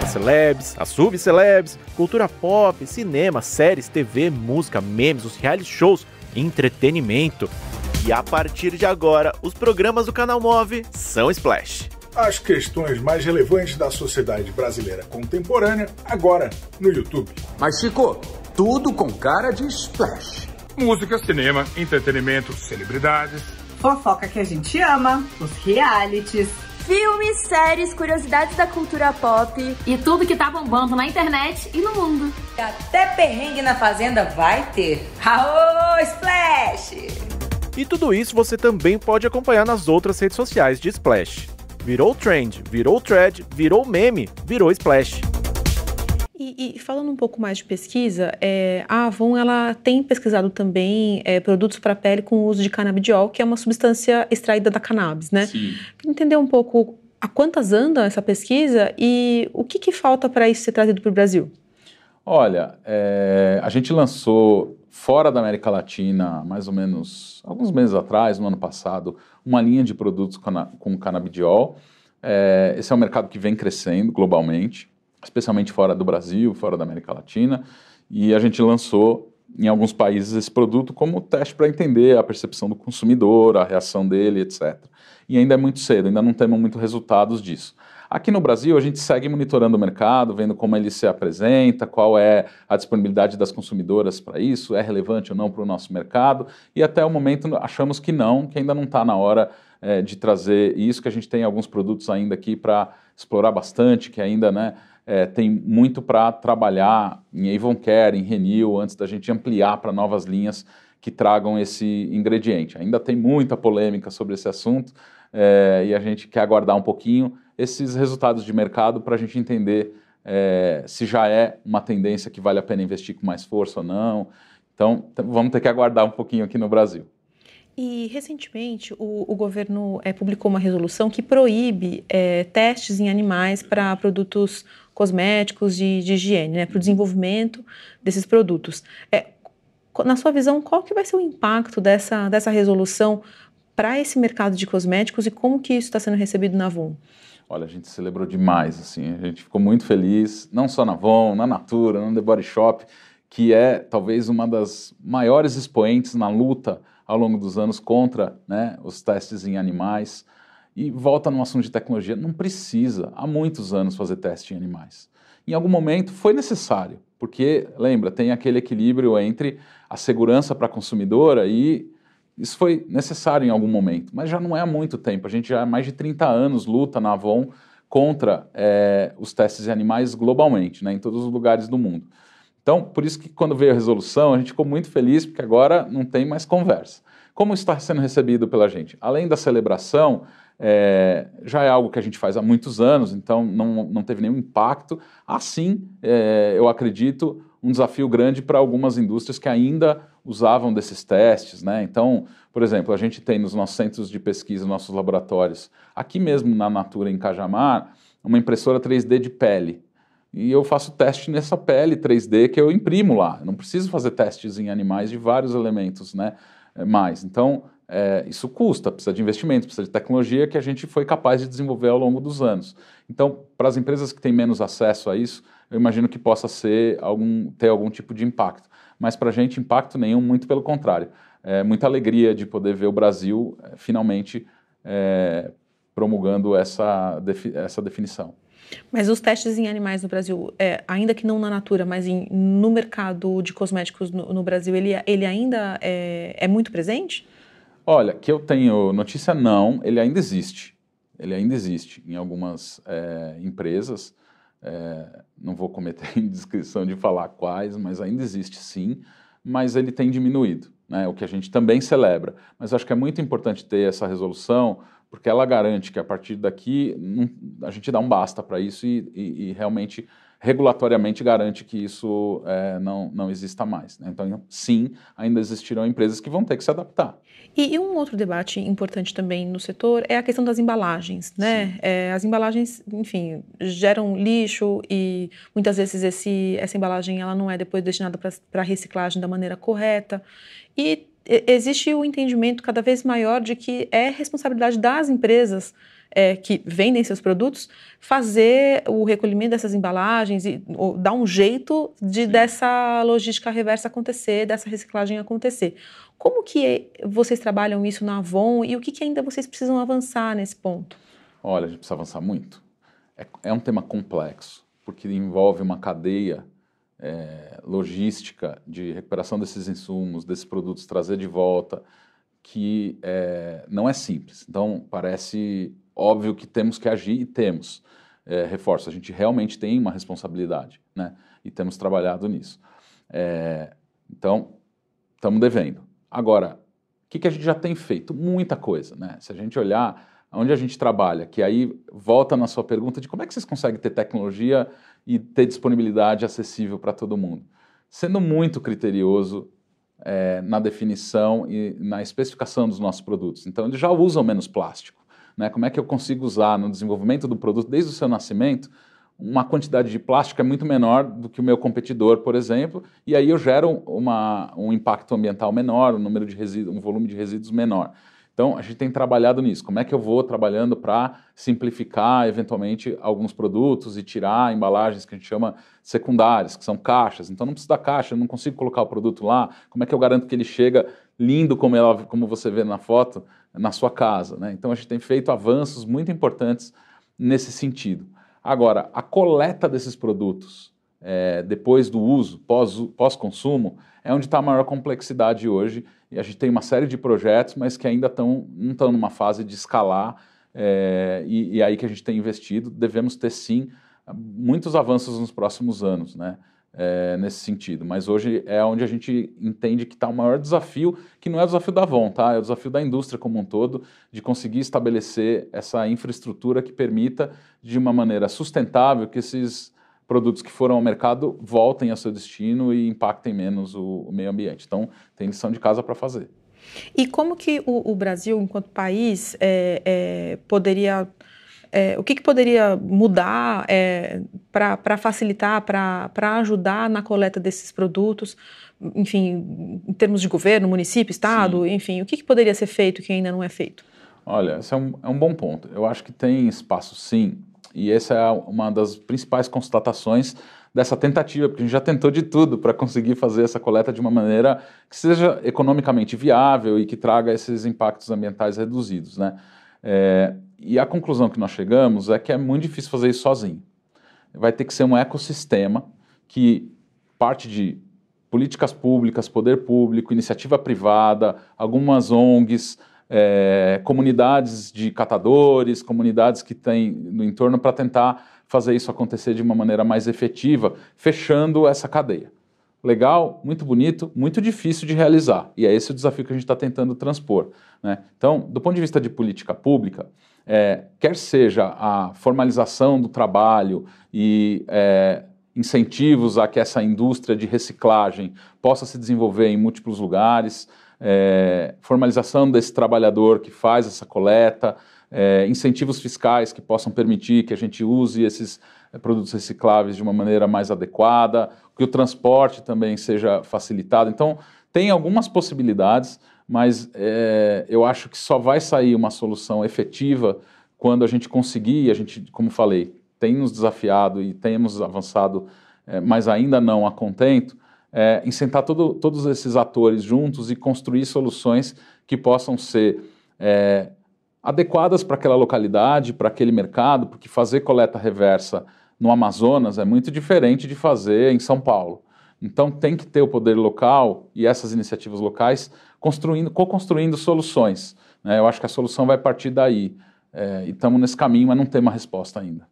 as celebs, as subcelebs, cultura pop, cinema, séries, TV, música, memes, os reality shows, entretenimento. E a partir de agora, os programas do canal Move são Splash. As questões mais relevantes da sociedade brasileira contemporânea, agora no YouTube. Mas Chico, tudo com cara de Splash. Música, cinema, entretenimento, celebridades. Fofoca que a gente ama, os realities filmes, séries, curiosidades da cultura pop e tudo que tá bombando na internet e no mundo. Até perrengue na fazenda vai ter. Aô, Splash! E tudo isso você também pode acompanhar nas outras redes sociais de Splash. Virou trend, virou thread, virou meme, virou Splash. E, e, falando um pouco mais de pesquisa, é, a Avon ela tem pesquisado também é, produtos para pele com o uso de canabidiol, que é uma substância extraída da cannabis, né? Sim. Entender um pouco a quantas anda essa pesquisa e o que, que falta para isso ser trazido para o Brasil? Olha, é, a gente lançou fora da América Latina, mais ou menos alguns meses atrás, no ano passado, uma linha de produtos com, com canabidiol. É, esse é um mercado que vem crescendo globalmente especialmente fora do Brasil, fora da América Latina, e a gente lançou em alguns países esse produto como teste para entender a percepção do consumidor, a reação dele, etc. E ainda é muito cedo, ainda não temos muitos resultados disso. Aqui no Brasil, a gente segue monitorando o mercado, vendo como ele se apresenta, qual é a disponibilidade das consumidoras para isso, é relevante ou não para o nosso mercado, e até o momento achamos que não, que ainda não está na hora é, de trazer isso, que a gente tem alguns produtos ainda aqui para explorar bastante, que ainda né, é, tem muito para trabalhar em Avon em Renew, antes da gente ampliar para novas linhas que tragam esse ingrediente. Ainda tem muita polêmica sobre esse assunto é, e a gente quer aguardar um pouquinho esses resultados de mercado para a gente entender é, se já é uma tendência que vale a pena investir com mais força ou não. Então, vamos ter que aguardar um pouquinho aqui no Brasil. E recentemente o, o governo é, publicou uma resolução que proíbe é, testes em animais para produtos cosméticos de, de higiene, né, para o desenvolvimento desses produtos. É, na sua visão, qual que vai ser o impacto dessa, dessa resolução para esse mercado de cosméticos e como que isso está sendo recebido na Avon? Olha, a gente celebrou demais, assim, a gente ficou muito feliz, não só na Avon, na Natura, no The Body Shop, que é talvez uma das maiores expoentes na luta ao longo dos anos contra né, os testes em animais. E volta no assunto de tecnologia, não precisa há muitos anos fazer teste em animais. Em algum momento foi necessário, porque lembra, tem aquele equilíbrio entre a segurança para a consumidora e isso foi necessário em algum momento, mas já não é há muito tempo. A gente já há mais de 30 anos luta na Avon contra é, os testes em animais globalmente, né, em todos os lugares do mundo. Então, por isso que quando veio a resolução, a gente ficou muito feliz, porque agora não tem mais conversa. Como está sendo recebido pela gente? Além da celebração, é, já é algo que a gente faz há muitos anos, então não, não teve nenhum impacto. Assim, é, eu acredito, um desafio grande para algumas indústrias que ainda usavam desses testes. Né? Então, por exemplo, a gente tem nos nossos centros de pesquisa, nossos laboratórios, aqui mesmo na Natura, em Cajamar, uma impressora 3D de pele. E eu faço teste nessa pele 3D que eu imprimo lá. Não preciso fazer testes em animais de vários elementos né, mais. Então, é, isso custa, precisa de investimento, precisa de tecnologia que a gente foi capaz de desenvolver ao longo dos anos. Então, para as empresas que têm menos acesso a isso, eu imagino que possa ser algum, ter algum tipo de impacto. Mas para a gente, impacto nenhum, muito pelo contrário. É muita alegria de poder ver o Brasil é, finalmente é, promulgando essa, essa definição. Mas os testes em animais no Brasil, é, ainda que não na natura, mas em, no mercado de cosméticos no, no Brasil, ele, ele ainda é, é, muito presente? Olha, que eu tenho notícia, não, ele ainda existe. Ele ainda existe em algumas é, empresas. É, não vou cometer indiscrição de falar quais, mas ainda existe sim, mas ele tem diminuído, né, o que a gente também celebra. Mas acho que é muito importante ter essa resolução, porque ela garante que a partir daqui não, a gente dá um basta para isso e, e, e, realmente regulatoriamente garante que isso é, não, não exista mais. Né? Então, sim, ainda existirão empresas que vão ter que se adaptar. E, e um outro debate importante também no setor é a questão das embalagens. Né? É, as embalagens, enfim, geram lixo e muitas vezes esse, essa embalagem ela não é depois destinada para reciclagem da maneira correta. E existe o entendimento cada vez maior de que é responsabilidade das empresas é, que vendem seus produtos fazer o recolhimento dessas embalagens e ou, dar um jeito de dessa logística reversa acontecer, dessa reciclagem acontecer. Como que vocês trabalham isso na Avon e o que, que ainda vocês precisam avançar nesse ponto? Olha, a gente precisa avançar muito. É, é um tema complexo, porque envolve uma cadeia é, logística de recuperação desses insumos, desses produtos, trazer de volta, que é, não é simples. Então, parece óbvio que temos que agir e temos. É, reforço, a gente realmente tem uma responsabilidade, né? E temos trabalhado nisso. É, então, estamos devendo. Agora, o que, que a gente já tem feito? Muita coisa, né? Se a gente olhar onde a gente trabalha, que aí volta na sua pergunta de como é que vocês conseguem ter tecnologia e ter disponibilidade acessível para todo mundo. Sendo muito criterioso é, na definição e na especificação dos nossos produtos. Então, eles já usam menos plástico. Né? Como é que eu consigo usar no desenvolvimento do produto, desde o seu nascimento, uma quantidade de plástico é muito menor do que o meu competidor, por exemplo, e aí eu gero uma, um impacto ambiental menor, um número de resíduos, um volume de resíduos menor. Então, a gente tem trabalhado nisso. Como é que eu vou trabalhando para simplificar, eventualmente, alguns produtos e tirar embalagens que a gente chama secundárias, que são caixas. Então, não precisa da caixa, não consigo colocar o produto lá. Como é que eu garanto que ele chega lindo, como, ela, como você vê na foto, na sua casa? Né? Então, a gente tem feito avanços muito importantes nesse sentido. Agora, a coleta desses produtos, é, depois do uso, pós-consumo, pós é onde está a maior complexidade hoje. E a gente tem uma série de projetos, mas que ainda estão, não estão numa fase de escalar, é, e, e aí que a gente tem investido. Devemos ter, sim, muitos avanços nos próximos anos, né? É, nesse sentido. Mas hoje é onde a gente entende que está o maior desafio, que não é o desafio da Avon, tá? é o desafio da indústria como um todo, de conseguir estabelecer essa infraestrutura que permita, de uma maneira sustentável, que esses produtos que foram ao mercado voltem ao seu destino e impactem menos o, o meio ambiente. Então, tem lição de casa para fazer. E como que o, o Brasil, enquanto país, é, é, poderia... É, o que, que, poderia mudar é, para facilitar, para ajudar na coleta desses produtos, enfim, em termos de governo, município, estado, Sim. enfim, o que, que, poderia ser feito que ainda não é feito? Olha, esse é um, é um bom ponto. Eu acho que tem espaço, sim, e essa é uma das principais constatações dessa tentativa, porque a gente já tentou de tudo para conseguir fazer essa coleta de uma maneira que seja economicamente viável e que traga esses impactos ambientais reduzidos. Né? É, e a conclusão que nós chegamos é que é muito difícil fazer isso sozinho. Vai ter que ser um ecossistema que parte de políticas públicas, poder público, iniciativa privada, algumas ONGs, é, comunidades de catadores, comunidades que têm no entorno para tentar fazer isso acontecer de uma maneira mais efetiva, fechando essa cadeia. Legal, muito bonito, muito difícil de realizar. E é esse o desafio que a gente está tentando transpor. Né? Então, do ponto de vista de política pública, é, quer seja a formalização do trabalho e é, incentivos a que essa indústria de reciclagem possa se desenvolver em múltiplos lugares, é, formalização desse trabalhador que faz essa coleta, é, incentivos fiscais que possam permitir que a gente use esses é, produtos recicláveis de uma maneira mais adequada, que o transporte também seja facilitado. Então, tem algumas possibilidades, mas é, eu acho que só vai sair uma solução efetiva quando a gente conseguir, a gente, como falei, tem nos desafiado e temos avançado, é, mas ainda não a contento, é, em sentar todo, todos esses atores juntos e construir soluções que possam ser é, adequadas para aquela localidade, para aquele mercado, porque fazer coleta reversa no Amazonas é muito diferente de fazer em São Paulo. Então tem que ter o poder local e essas iniciativas locais construindo, co-construindo soluções. Né? Eu acho que a solução vai partir daí. É, e estamos nesse caminho, mas não tem uma resposta ainda.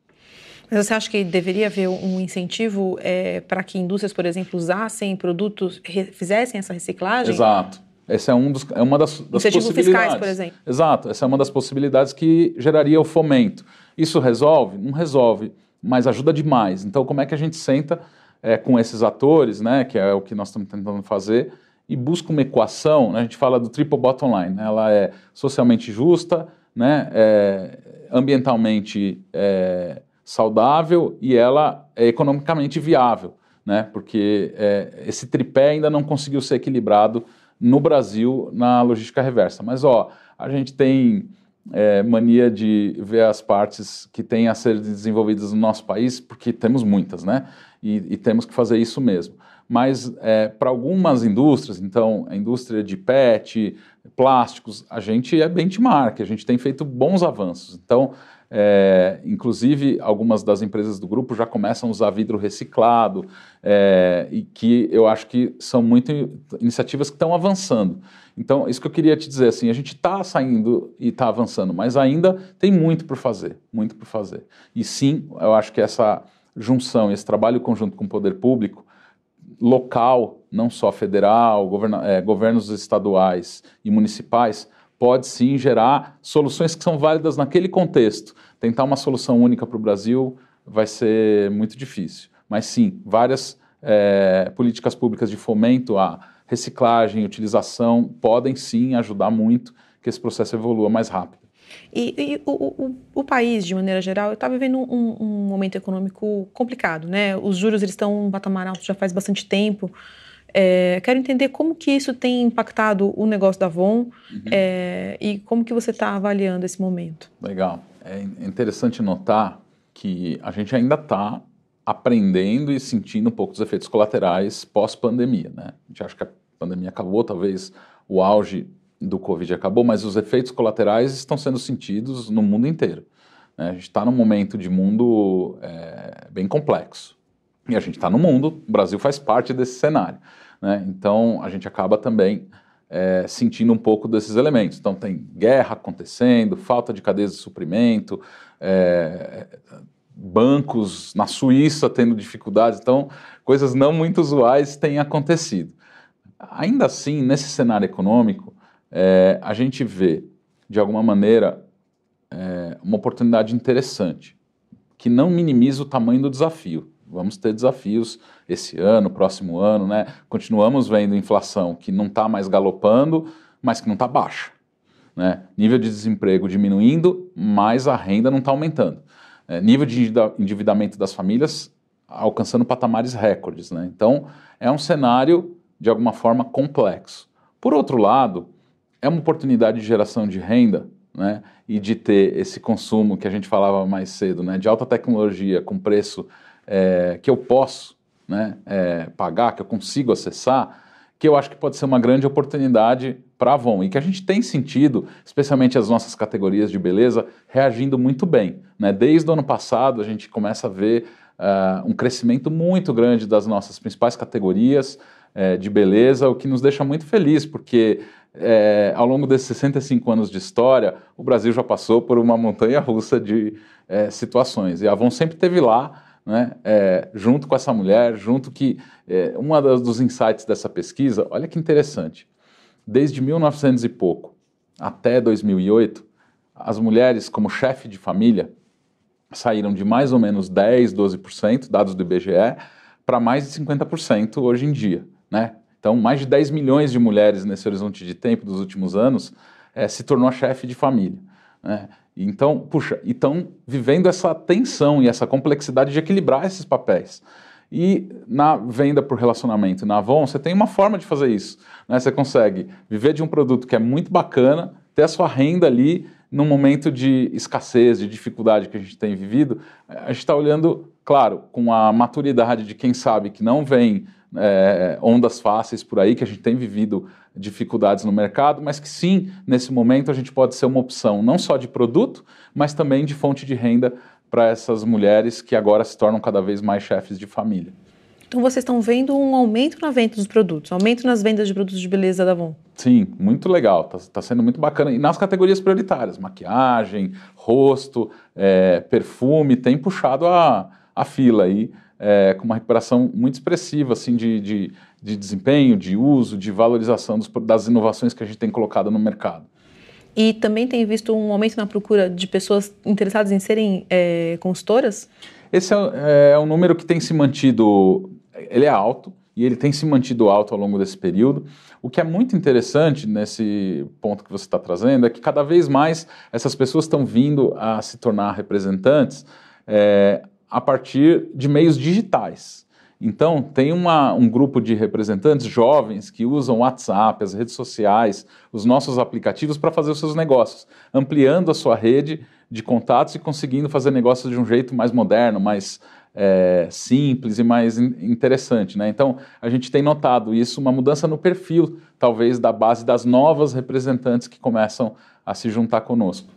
Mas você acha que deveria haver um incentivo é, para que indústrias, por exemplo, usassem produtos, fizessem essa reciclagem? Exato. Essa é, um dos, é uma das, das Incentivo possibilidades. fiscais, por exemplo. Exato. Essa é uma das possibilidades que geraria o fomento. Isso resolve? Não resolve, mas ajuda demais. Então, como é que a gente senta é, com esses atores, né, que é o que nós estamos tentando fazer, e busca uma equação, né, a gente fala do triple bottom line, né, ela é socialmente justa, né, é, ambientalmente é, saudável e ela é economicamente viável, né, porque é, esse tripé ainda não conseguiu ser equilibrado no Brasil na logística reversa. Mas ó, a gente tem é, mania de ver as partes que têm a ser desenvolvidas no nosso país, porque temos muitas, né? E, e temos que fazer isso mesmo. Mas é, para algumas indústrias, então a indústria de PET, plásticos, a gente é benchmark, a gente tem feito bons avanços. Então, é, inclusive, algumas das empresas do grupo já começam a usar vidro reciclado, é, e que eu acho que são muito iniciativas que estão avançando. Então, isso que eu queria te dizer, assim, a gente está saindo e está avançando, mas ainda tem muito por fazer, muito por fazer. E sim, eu acho que essa junção, esse trabalho conjunto com o poder público, local, não só federal, é, governos estaduais e municipais, pode sim gerar soluções que são válidas naquele contexto. Tentar uma solução única para o Brasil vai ser muito difícil. Mas sim, várias é, políticas públicas de fomento à reciclagem, utilização, podem sim ajudar muito que esse processo evolua mais rápido. E, e o, o, o, país, de maneira geral, está vivendo um, um, momento econômico complicado, né? Os juros eles estão em um patamar alto já faz bastante tempo. É, quero entender como que isso tem impactado o negócio da Avon uhum. é, e como que você está avaliando esse momento. Legal. É interessante notar que a gente ainda está aprendendo e sentindo um pouco dos efeitos colaterais pós-pandemia, né? A gente acha que a pandemia acabou, talvez o auge do Covid acabou, mas os efeitos colaterais estão sendo sentidos no mundo inteiro. Né? A gente está num momento de mundo é, bem complexo. E a gente está no mundo, o Brasil faz parte desse cenário. Né? Então a gente acaba também é, sentindo um pouco desses elementos. Então tem guerra acontecendo, falta de cadeias de suprimento, é, bancos na Suíça tendo dificuldades, então coisas não muito usuais têm acontecido. Ainda assim, nesse cenário econômico, é, a gente vê, de alguma maneira, é, uma oportunidade interessante, que não minimiza o tamanho do desafio vamos ter desafios esse ano, próximo ano, né? Continuamos vendo inflação que não está mais galopando, mas que não está baixa. Né? Nível de desemprego diminuindo, mas a renda não está aumentando. É, nível de endividamento das famílias alcançando patamares recordes. Né? Então, é um cenário, de alguma forma, complexo. Por outro lado, é uma oportunidade de geração de renda né? e de ter esse consumo que a gente falava mais cedo, né? de alta tecnologia com preço é, que eu posso né, é, pagar, que eu consigo acessar, que eu acho que pode ser uma grande oportunidade para a Avon e que a gente tem sentido, especialmente as nossas categorias de beleza, reagindo muito bem. Né? Desde o ano passado a gente começa a ver uh, um crescimento muito grande das nossas principais categorias uh, de beleza, o que nos deixa muito feliz, porque é, ao longo desses 65 anos de história, o Brasil já passou por uma montanha russa de situações. E a Avon sempre teve lá né, é, junto com essa mulher, junto que é, das, dos insights dessa pesquisa, olha que interessante, desde 1900 e pouco até 2008, as mulheres como chefe de família saíram de mais ou menos 10, 12%, dados do IBGE, para mais de 50% hoje em dia, né? Então, mais de 10 milhões de mulheres nesse horizonte de tempo dos últimos anos é, se tornou chefe de família. Né? Então, puxa, estão vivendo essa tensão e essa complexidade de equilibrar esses papéis. E na venda por relacionamento na Avon, você tem uma forma de fazer isso. Né? Você consegue viver de um produto que é muito bacana, ter a sua renda ali num momento de escassez, de dificuldade que a gente tem vivido. A gente está olhando claro, com a maturidade de quem sabe que não vem é, ondas fáceis por aí, que a gente tem vivido dificuldades no mercado, mas que sim, nesse momento a gente pode ser uma opção não só de produto, mas também de fonte de renda para essas mulheres que agora se tornam cada vez mais chefes de família. Então vocês estão vendo um aumento na venda dos produtos, aumento nas vendas de produtos de beleza da Avon? Sim, muito legal, está tá sendo muito bacana. E nas categorias prioritárias, maquiagem, rosto, é, perfume, tem puxado a, a fila aí, é, com uma recuperação muito expressiva assim, de, de, de desempenho, de uso, de valorização dos, das inovações que a gente tem colocado no mercado. E também tem visto um aumento na procura de pessoas interessadas em serem é, consultoras? Esse é, é um número que tem se mantido, ele é alto, e ele tem se mantido alto ao longo desse período. O que é muito interessante nesse ponto que você está trazendo é que cada vez mais essas pessoas estão vindo a se tornar representantes é, a partir de meios digitais. Então, tem uma, um grupo de representantes jovens que usam WhatsApp, as redes sociais, os nossos aplicativos para fazer os seus negócios, ampliando a sua rede de contatos e conseguindo fazer negócios de um jeito mais moderno, mais é, simples e mais in interessante. Né? Então, a gente tem notado isso, uma mudança no perfil, talvez, da base das novas representantes que começam a se juntar conosco.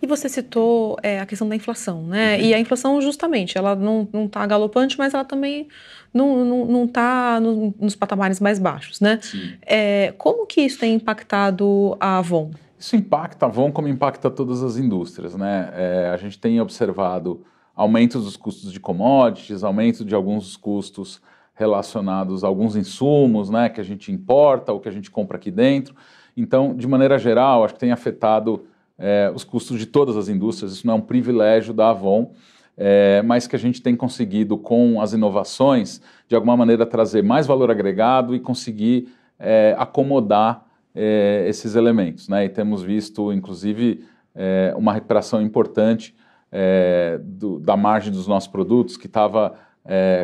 E você citou é, a questão da inflação, né? Uhum. E a inflação, justamente, ela não está galopante, mas ela também não está no, nos patamares mais baixos, né? É, como que isso tem impactado a Avon? Isso impacta a Avon como impacta todas as indústrias, né? É, a gente tem observado aumentos dos custos de commodities, aumento de alguns custos relacionados a alguns insumos, né? Que a gente importa ou que a gente compra aqui dentro. Então, de maneira geral, acho que tem afetado é, os custos de todas as indústrias, isso não é um privilégio da Avon, é, mas que a gente tem conseguido, com as inovações, de alguma maneira trazer mais valor agregado e conseguir é, acomodar é, esses elementos. Né? E temos visto, inclusive, é, uma recuperação importante é, do, da margem dos nossos produtos, que estava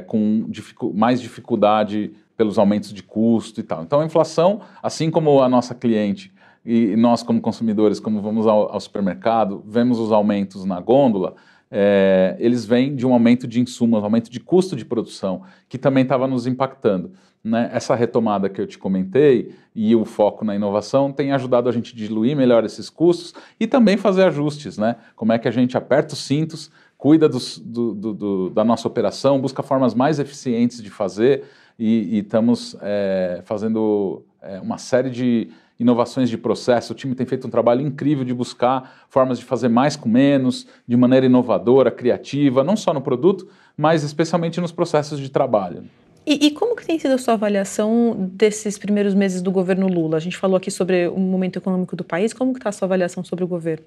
com dificu mais dificuldade pelos aumentos de custo e tal. Então, a inflação, assim como a nossa cliente e nós como consumidores, como vamos ao, ao supermercado, vemos os aumentos na gôndola, é, eles vêm de um aumento de insumos, um aumento de custo de produção, que também estava nos impactando. Né? Essa retomada que eu te comentei e o foco na inovação tem ajudado a gente diluir melhor esses custos e também fazer ajustes, né? Como é que a gente aperta os cintos, cuida do, do, do, da nossa operação, busca formas mais eficientes de fazer e, e estamos é, fazendo é, uma série de inovações de processo. O time tem feito um trabalho incrível de buscar formas de fazer mais com menos, de maneira inovadora, criativa, não só no produto, mas especialmente nos processos de trabalho. E, e, como que tem sido a sua avaliação desses primeiros meses do governo Lula? A gente falou aqui sobre o momento econômico do país. Como que está a sua avaliação sobre o governo?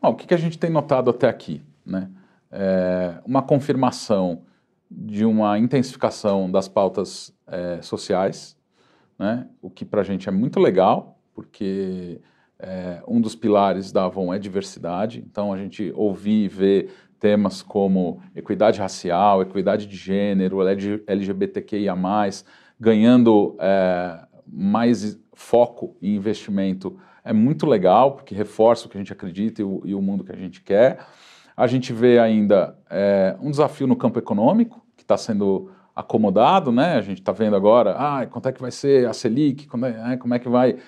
Bom, o que, que, a gente tem notado até aqui? Né? É uma confirmação de uma intensificação das pautas é, sociais, né? o que para a gente é muito legal, porque é, um dos pilares da Avon é diversidade, então a gente ouvir e ver temas como equidade racial, equidade de gênero, LGBTQIA+, ganhando é, mais foco e investimento é muito legal, porque reforça o que a gente acredita e o, e o mundo que a gente quer. A gente vê ainda é, um desafio no campo econômico, que está sendo acomodado, né? A gente está vendo agora, ah, quanto é que vai ser a Selic, é, né, como é que vai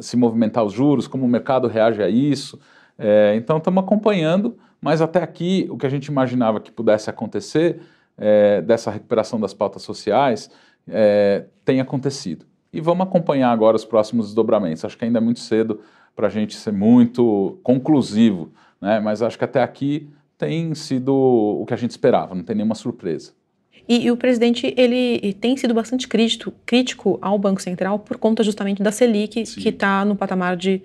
se movimentar os juros, como o mercado reage a isso. É, então, estamos acompanhando, mas até aqui o que a gente imaginava que pudesse acontecer, é, dessa recuperação das pautas sociais, é, tem acontecido. E vamos acompanhar agora os próximos desdobramentos. Acho que ainda é muito cedo para a gente ser muito conclusivo, né? mas acho que até aqui tem sido o que a gente esperava, não tem nenhuma surpresa. E, e, o presidente ele tem sido bastante crítico, crítico ao Banco Central por conta justamente da Selic, Sim. que está no patamar de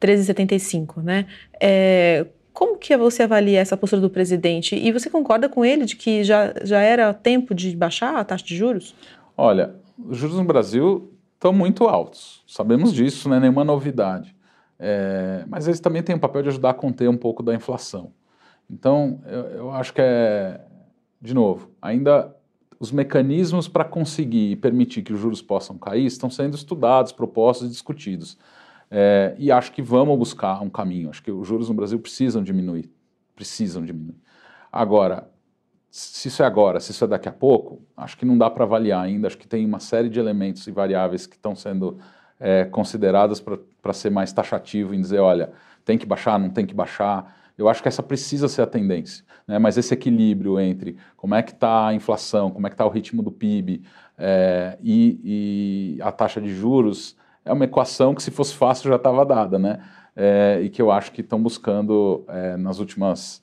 13,75, né? É, como que você avalia essa postura do presidente? E você concorda com ele de que já, já era tempo de baixar a taxa de juros? Olha, os juros no Brasil estão muito altos. Sabemos disso, não é nenhuma novidade. É, mas eles também têm o papel de ajudar a conter um pouco da inflação. Então, eu, eu acho que é, de novo, ainda os mecanismos para conseguir e permitir que os juros possam cair estão sendo estudados, propostos e discutidos. É, e acho que vamos buscar um caminho. Acho que os juros no Brasil precisam diminuir. Precisam diminuir. Agora, se isso é agora, se isso é daqui a pouco, acho que não dá para avaliar ainda. Acho que tem uma série de elementos e variáveis que estão sendo é, consideradas para ser mais taxativo em dizer, olha, tem que baixar, não tem que baixar. Eu acho que essa precisa ser a tendência, né? mas esse equilíbrio entre como é que está a inflação, como é que está o ritmo do PIB é, e, e, a taxa de juros é uma equação que se fosse fácil já estava dada, né? É, e que eu acho que estão buscando é, nas últimas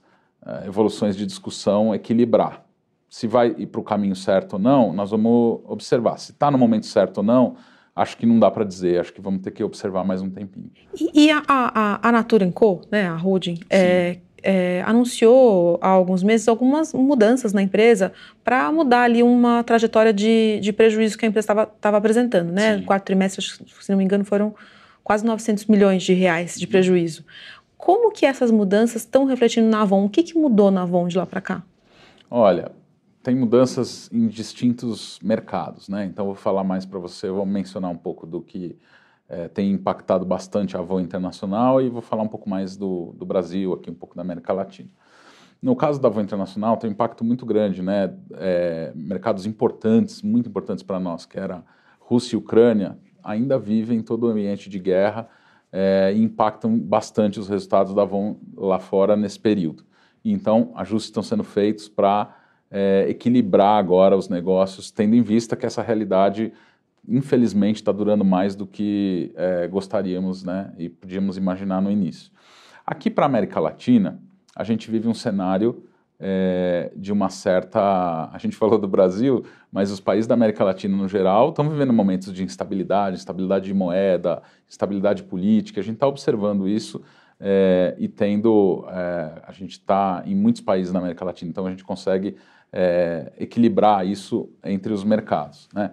evoluções de discussão equilibrar. Se vai ir para o caminho certo ou não, nós vamos observar. Se está no momento certo ou não, acho que não dá para dizer, acho que vamos ter que observar mais um tempinho. E, e a, a, a Natura Co., né, a holding, é, é, anunciou há alguns meses algumas mudanças na empresa para mudar ali uma trajetória de, de prejuízo que a empresa estava apresentando, né? No quarto trimestre, se não me engano, foram quase 900 milhões de reais de prejuízo. Como que essas mudanças estão refletindo na Avon? O que, que mudou na Avon de lá para cá? Olha, tem mudanças em distintos mercados, né? Então vou falar mais para você, vou mencionar um pouco do que é, tem impactado bastante a Avon internacional e vou falar um pouco mais do, do Brasil, aqui um pouco da América Latina. No caso da Avon internacional tem um impacto muito grande, né? É, mercados importantes, muito importantes para nós, que era Rússia e Ucrânia, ainda vivem todo o ambiente de guerra é, e impactam bastante os resultados da Avon lá fora nesse período. Então ajustes estão sendo feitos para é, equilibrar agora os negócios, tendo em vista que essa realidade, infelizmente, está durando mais do que é, gostaríamos né, e podíamos imaginar no início. Aqui para a América Latina, a gente vive um cenário é, de uma certa. A gente falou do Brasil, mas os países da América Latina no geral estão vivendo momentos de instabilidade, instabilidade de moeda, instabilidade política. A gente está observando isso é, e tendo. É, a gente está em muitos países na América Latina, então a gente consegue é, equilibrar isso entre os mercados. Né?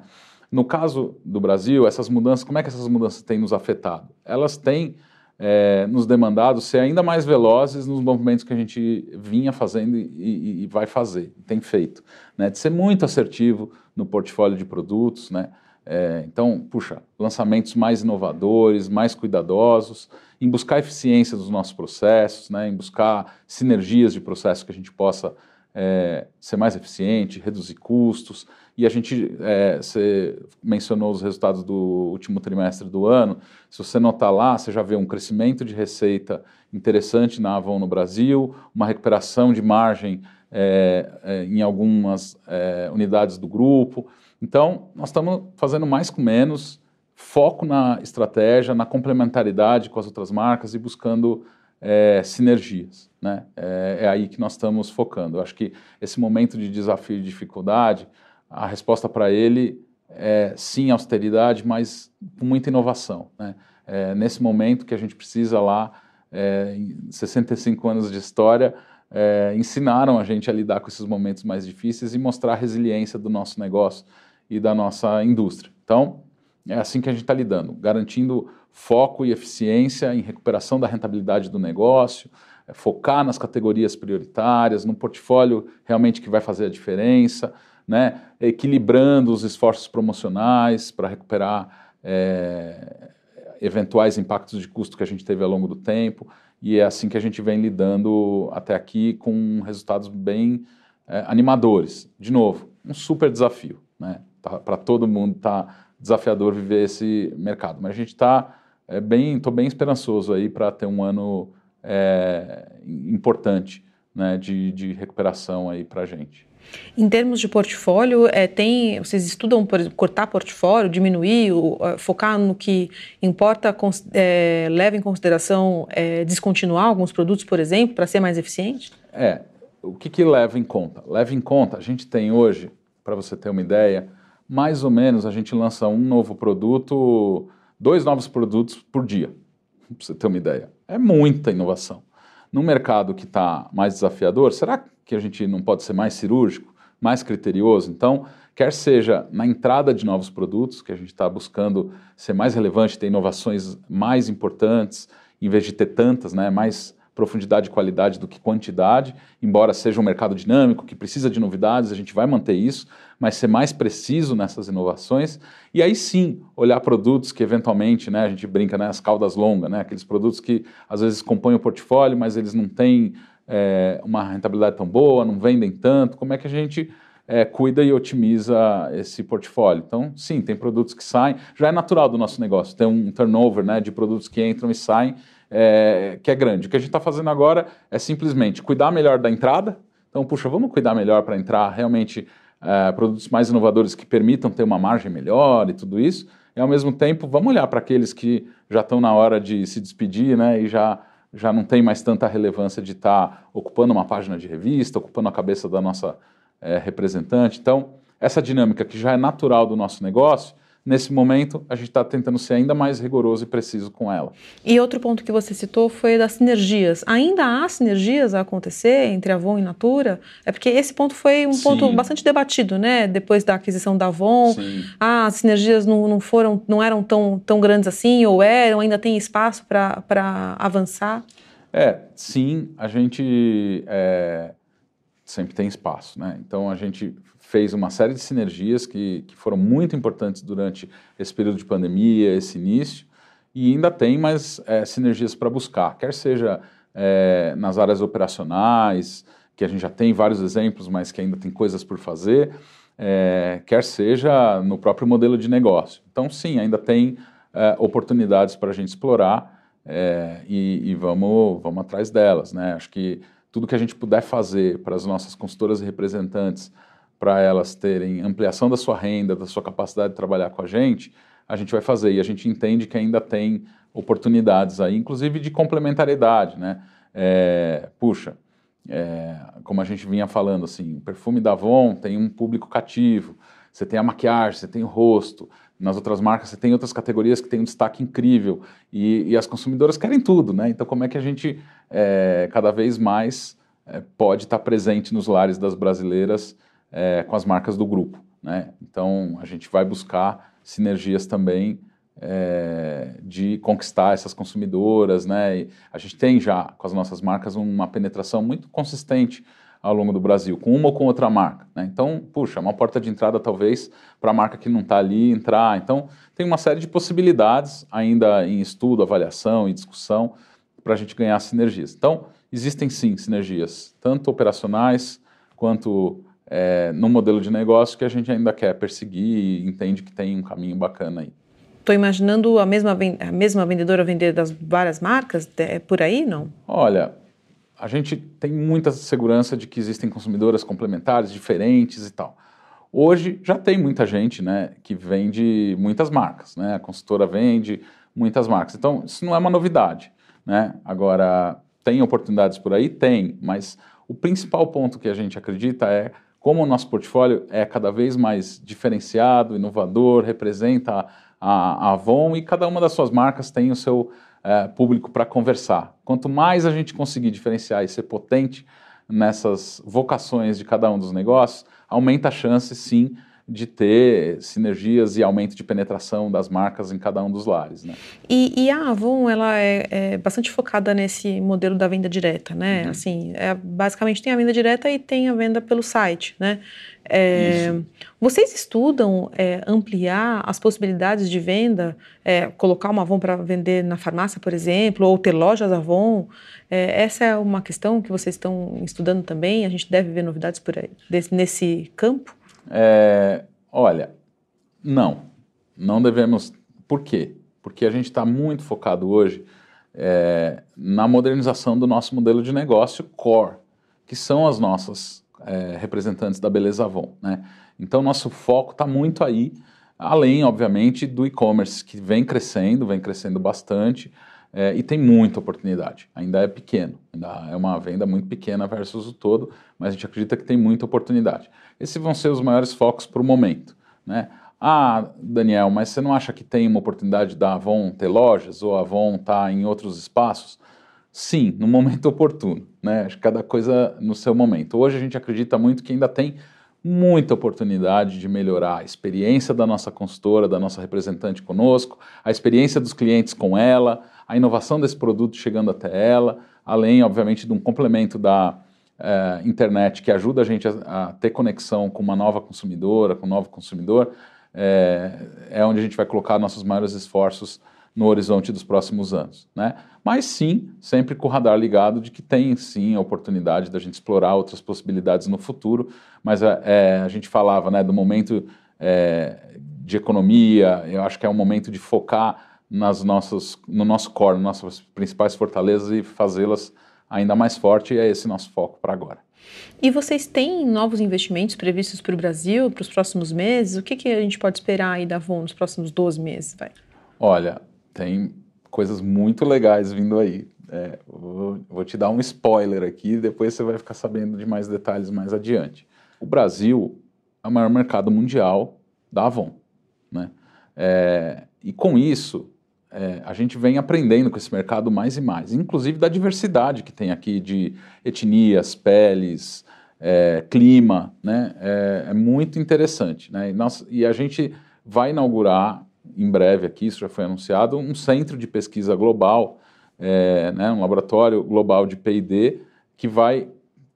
No caso do Brasil, essas mudanças, como é que essas mudanças têm nos afetado? Elas têm é, nos demandado ser ainda mais velozes nos movimentos que a gente vinha fazendo e, e, e vai fazer, tem feito, né? de ser muito assertivo no portfólio de produtos, né? É, então, puxa, lançamentos mais inovadores, mais cuidadosos, em buscar eficiência dos nossos processos, né? em buscar sinergias de processos que a gente possa é, ser mais eficiente, reduzir custos. E a gente, é, você mencionou os resultados do último trimestre do ano. Se você notar lá, você já vê um crescimento de receita interessante na Avon no Brasil, uma recuperação de margem é, é em algumas é, unidades do grupo. Então, nós estamos fazendo mais com menos, foco na estratégia, na complementaridade com as outras marcas e buscando é, sinergias. Né? É, é, aí que nós estamos focando. Eu acho que esse momento de desafio e dificuldade, a resposta para ele é sim austeridade, mas com muita inovação. Né? É, nesse momento que a gente precisa lá, é, em 65 anos de história, é, ensinaram a gente a lidar com esses momentos mais difíceis e mostrar a resiliência do nosso negócio e da nossa indústria. Então, é assim que a gente está lidando, garantindo foco e eficiência em recuperação da rentabilidade do negócio, é, focar nas categorias prioritárias, no portfólio realmente que vai fazer a diferença, né? equilibrando os esforços promocionais para recuperar é, eventuais impactos de custo que a gente teve ao longo do tempo. E é assim que a gente vem lidando até aqui com resultados bem é, animadores. De novo, um super desafio. Né? Tá, para todo mundo está desafiador viver esse mercado. Mas a gente está é, bem, estou bem esperançoso aí para ter um ano é, importante né, de, de recuperação aí para a gente. Em termos de portfólio, é, tem, vocês estudam por exemplo, cortar portfólio, diminuir, focar no que importa, é, leva em consideração é, descontinuar alguns produtos, por exemplo, para ser mais eficiente? É, o que, que leva em conta? Leva em conta, a gente tem hoje, para você ter uma ideia, mais ou menos a gente lança um novo produto, dois novos produtos por dia, para você ter uma ideia. É muita inovação. No mercado que está mais desafiador, será que a gente não pode ser mais cirúrgico, mais criterioso? Então, quer seja na entrada de novos produtos, que a gente está buscando ser mais relevante, ter inovações mais importantes, em vez de ter tantas, né, mais profundidade e qualidade do que quantidade, embora seja um mercado dinâmico que precisa de novidades, a gente vai manter isso, mas ser mais preciso nessas inovações e aí sim olhar produtos que eventualmente, né, a gente brinca, né, as caudas longas, né, aqueles produtos que às vezes compõem o portfólio, mas eles não têm é, uma rentabilidade tão boa, não vendem tanto, como é que a gente é, cuida e otimiza esse portfólio. Então, sim, tem produtos que saem, já é natural do nosso negócio, tem um turnover né, de produtos que entram e saem, é, que é grande. O que a gente está fazendo agora é simplesmente cuidar melhor da entrada. Então, puxa, vamos cuidar melhor para entrar realmente é, produtos mais inovadores que permitam ter uma margem melhor e tudo isso. E ao mesmo tempo, vamos olhar para aqueles que já estão na hora de se despedir né, e já, já não tem mais tanta relevância de estar tá ocupando uma página de revista, ocupando a cabeça da nossa é, representante. Então, essa dinâmica que já é natural do nosso negócio, nesse momento a gente está tentando ser ainda mais rigoroso e preciso com ela. E outro ponto que você citou foi das sinergias. Ainda há sinergias a acontecer entre Avon e Natura? É porque esse ponto foi um Sim. ponto bastante debatido, né? Depois da aquisição da Avon, Sim. ah, as sinergias não, não foram, não eram tão, tão grandes assim, ou eram, ainda tem espaço para avançar? É, sim, a gente é, sempre tem espaço, né? Então a gente fez uma série de sinergias que, que foram muito importantes durante esse período de pandemia, esse início, e ainda tem mais é, sinergias para buscar, quer seja é, nas áreas operacionais, que a gente já tem vários exemplos, mas que ainda tem coisas por fazer, é, quer seja no próprio modelo de negócio. Então, sim, ainda tem oportunidades para a gente explorar e, e, vamos, vamos atrás delas. Né? Acho que tudo que a gente puder fazer para as nossas consultoras e representantes para elas terem ampliação da sua renda, da sua capacidade de trabalhar com a gente, a gente vai fazer. E a gente entende que ainda tem oportunidades aí, inclusive de complementariedade, né? É, puxa, é, como a gente vinha falando, assim, o perfume da Avon tem um público cativo, você tem a maquiagem, você tem o rosto, nas outras marcas você tem outras categorias que têm um destaque incrível e, e as consumidoras querem tudo, né? Então como é que a gente é, cada vez mais é, pode estar presente nos lares das brasileiras é, com as marcas do grupo. Né? Então, a gente vai buscar sinergias também é, de conquistar essas consumidoras. Né? E a gente tem já, com as nossas marcas, uma penetração muito consistente ao longo do Brasil, com uma ou com outra marca. Né? Então, puxa, uma porta de entrada talvez para a marca que não está ali entrar. Então, tem uma série de possibilidades ainda em estudo, avaliação e discussão para a gente ganhar sinergias. Então, existem sim sinergias, tanto operacionais quanto é, no modelo de negócio que a gente ainda quer perseguir e entende que tem um caminho bacana aí. Estou imaginando a mesma, a mesma vendedora vender das várias marcas, é por aí, não? Olha, a gente tem muita segurança de que existem consumidoras complementares, diferentes e tal. Hoje já tem muita gente né, que vende muitas marcas, né? a consultora vende muitas marcas. Então, isso não é uma novidade. Né? Agora, tem oportunidades por aí? Tem, mas o principal ponto que a gente acredita é como o nosso portfólio é cada vez mais diferenciado, inovador, representa a, a Avon e cada uma das suas marcas tem o seu é, público para conversar. Quanto mais a gente conseguir diferenciar e ser potente nessas vocações de cada um dos negócios, aumenta a chance, sim, de ter sinergias e aumento de penetração das marcas em cada um dos lares, né? E, e a Avon, ela é, é, bastante focada nesse modelo da venda direta, né? Uhum. Assim, é, basicamente tem a venda direta e tem a venda pelo site, né? É, vocês estudam é, ampliar as possibilidades de venda, é, colocar uma Avon para vender na farmácia, por exemplo, ou ter lojas Avon? É, essa é uma questão que vocês estão estudando também. A gente deve ver novidades por aí, desse, nesse campo? É, olha, não, não devemos. Por quê? Porque a gente está muito focado hoje é, na modernização do nosso modelo de negócio core, que são as nossas é, representantes da Beleza Avon. Né? Então, nosso foco está muito aí, além, obviamente, do e-commerce, que vem crescendo, vem crescendo bastante. É, e tem muita oportunidade. Ainda é pequeno, ainda é uma venda muito pequena versus o todo, mas a gente acredita que tem muita oportunidade. Esses vão ser os maiores focos para o momento. Né? Ah, Daniel, mas você não acha que tem uma oportunidade da Avon ter lojas ou a Avon estar tá em outros espaços? Sim, no momento oportuno. Né? Cada coisa no seu momento. Hoje a gente acredita muito que ainda tem muita oportunidade de melhorar a experiência da nossa consultora, da nossa representante conosco, a experiência dos clientes com ela, a inovação desse produto chegando até ela, além, obviamente, de um complemento da é, internet que ajuda a gente a, a, ter conexão com uma nova consumidora, com um novo consumidor, é, é onde a gente vai colocar nossos maiores esforços no horizonte dos próximos anos, né? Mas sim, sempre com o radar ligado de que tem sim a oportunidade da gente explorar outras possibilidades no futuro, mas é a gente falava, né, do momento é, de economia, eu acho que é um momento de focar nas nossas, no nosso core, nas nossas principais fortalezas e fazê-las ainda mais forte, e é esse nosso foco para agora. E vocês têm novos investimentos previstos para o Brasil para os próximos meses? O que, que a gente pode esperar aí da Avon nos próximos 12 meses? Vai? Olha, tem coisas muito legais vindo aí. É, vou, vou, te dar um spoiler aqui, depois você vai ficar sabendo de mais detalhes mais adiante. O Brasil é o maior mercado mundial da Avon. Né? É, e com isso, é, a gente vem aprendendo com esse mercado mais e mais, inclusive da diversidade que tem aqui de etnias, peles, é, clima, né? É, é, muito interessante, né? E, nós, e a gente vai inaugurar em breve aqui, isso já foi anunciado, um centro de pesquisa global, é, né, um laboratório global de P&D que vai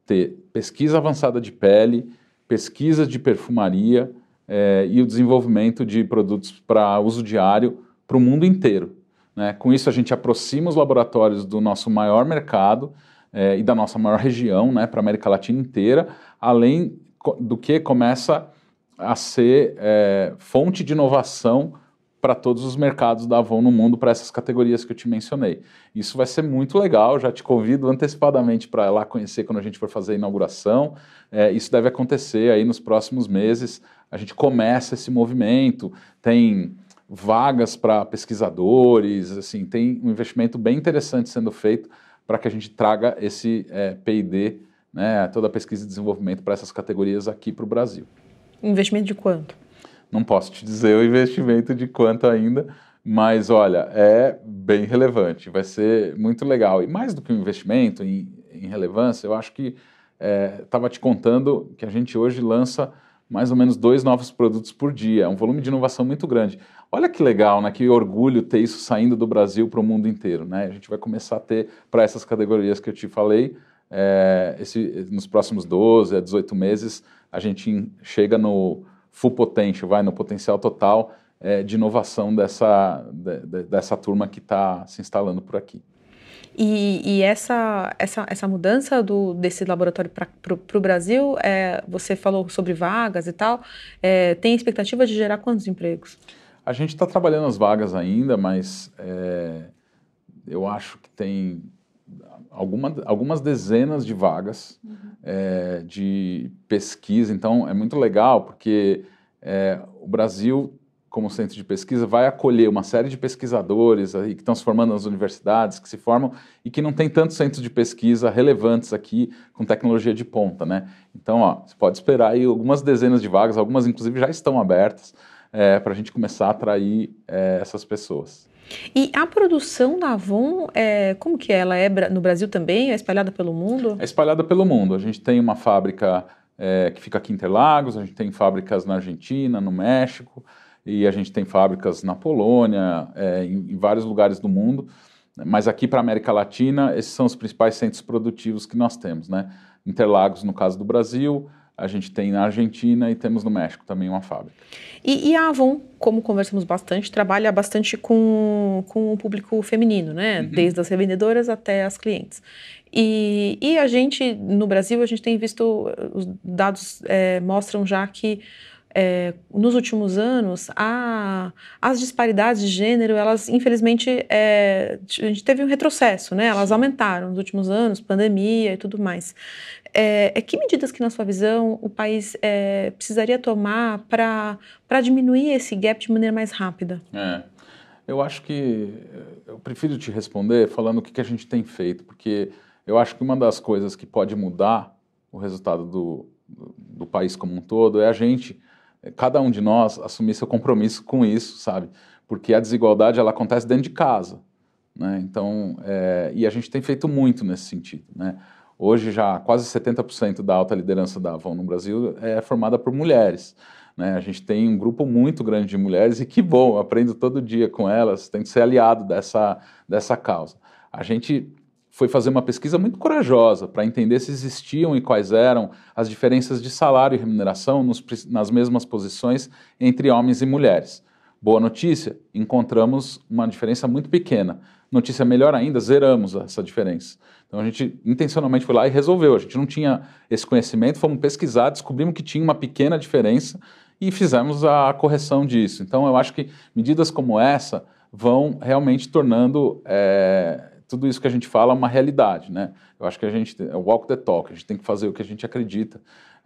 ter pesquisa avançada de pele, pesquisa de perfumaria é, e o desenvolvimento de produtos para uso diário para o mundo inteiro. Né? Com isso, a gente aproxima os laboratórios do nosso maior mercado é, e da nossa maior região, né, para a América Latina inteira, além do que começa a ser é, fonte de inovação para todos os mercados da Avon no mundo para essas categorias que eu te mencionei. Isso vai ser muito legal, já te convido antecipadamente para lá conhecer quando a gente for fazer a inauguração. É, isso deve acontecer aí nos próximos meses. A gente começa esse movimento, tem vagas para pesquisadores, assim, tem um investimento bem interessante sendo feito para que a gente traga esse é, P&D, né, toda a pesquisa e desenvolvimento para essas categorias aqui para o Brasil. Investimento de quanto? Não posso te dizer o investimento de quanto ainda, mas olha, é bem relevante, vai ser muito legal. E mais do que um investimento em, em relevância, eu acho que estava é, te contando que a gente hoje lança mais ou menos dois novos produtos por dia, é um volume de inovação muito grande. Olha que legal, né? Que orgulho ter isso saindo do Brasil para o mundo inteiro, né? A gente vai começar a ter para essas categorias que eu te falei, é, esse, nos próximos 12 a 18 meses, a gente chega no full potential, vai no potencial total é, de inovação dessa, de, dessa turma que está se instalando por aqui. E, e, essa, essa, essa mudança do, desse laboratório para o Brasil, é, você falou sobre vagas e tal, é, tem expectativa de gerar quantos empregos? A gente está trabalhando as vagas ainda, mas é, eu acho que tem alguma, algumas dezenas de vagas uhum. é, de pesquisa. Então, é muito legal, porque é, o Brasil, como centro de pesquisa, vai acolher uma série de pesquisadores aí, que estão se formando nas universidades, que se formam e que não tem tantos centros de pesquisa relevantes aqui com tecnologia de ponta. Né? Então, ó, você pode esperar aí algumas dezenas de vagas, algumas inclusive já estão abertas é, para a gente começar a atrair é, essas pessoas. E a produção da Avon, é, como que é? ela é no Brasil também? É espalhada pelo mundo? É espalhada pelo mundo. A gente tem uma fábrica é, que fica aqui em Interlagos, a gente tem fábricas na Argentina, no México, e a gente tem fábricas na Polônia, é, em, em, vários lugares do mundo. Mas aqui para a América Latina, esses são os principais centros produtivos que nós temos. Né? Interlagos, no caso do Brasil, a gente tem na Argentina e temos no México também uma fábrica. E, e, a Avon, como conversamos bastante, trabalha bastante com, com o público feminino, né? Uhum. Desde as revendedoras até as clientes. E, e a gente, no Brasil, a gente tem visto, os dados é, mostram já que é, nos últimos anos, a, as disparidades de gênero, elas infelizmente, é, a gente teve um retrocesso, né? Elas aumentaram nos últimos anos, pandemia e tudo mais. É, é que medidas que, na sua visão, o país é, precisaria tomar para diminuir esse gap de maneira mais rápida? É, eu acho que eu prefiro te responder falando o que, que a gente tem feito, porque eu acho que uma das coisas que pode mudar o resultado do, do, do país como um todo é a gente cada um de nós assumir seu compromisso com isso, sabe? Porque a desigualdade ela acontece dentro de casa, né? Então, é, e a gente tem feito muito nesse sentido, né? Hoje já quase 70% da alta liderança da Avon no Brasil é formada por mulheres. Né? A gente tem um grupo muito grande de mulheres e que bom, aprendo todo dia com elas, tento ser aliado dessa, dessa causa. A gente foi fazer uma pesquisa muito corajosa para entender se existiam e quais eram as diferenças de salário e remuneração nos, nas mesmas posições entre homens e mulheres. Boa notícia, encontramos uma diferença muito pequena. Notícia melhor ainda, zeramos essa diferença. Então a gente intencionalmente foi lá e resolveu. A gente não tinha esse conhecimento, fomos pesquisar, descobrimos que tinha uma pequena diferença e fizemos a correção disso. Então eu acho que medidas como essa vão realmente tornando é, tudo isso que a gente fala uma realidade, né? Eu acho que a gente é walk the talk, a gente tem que fazer o que a gente acredita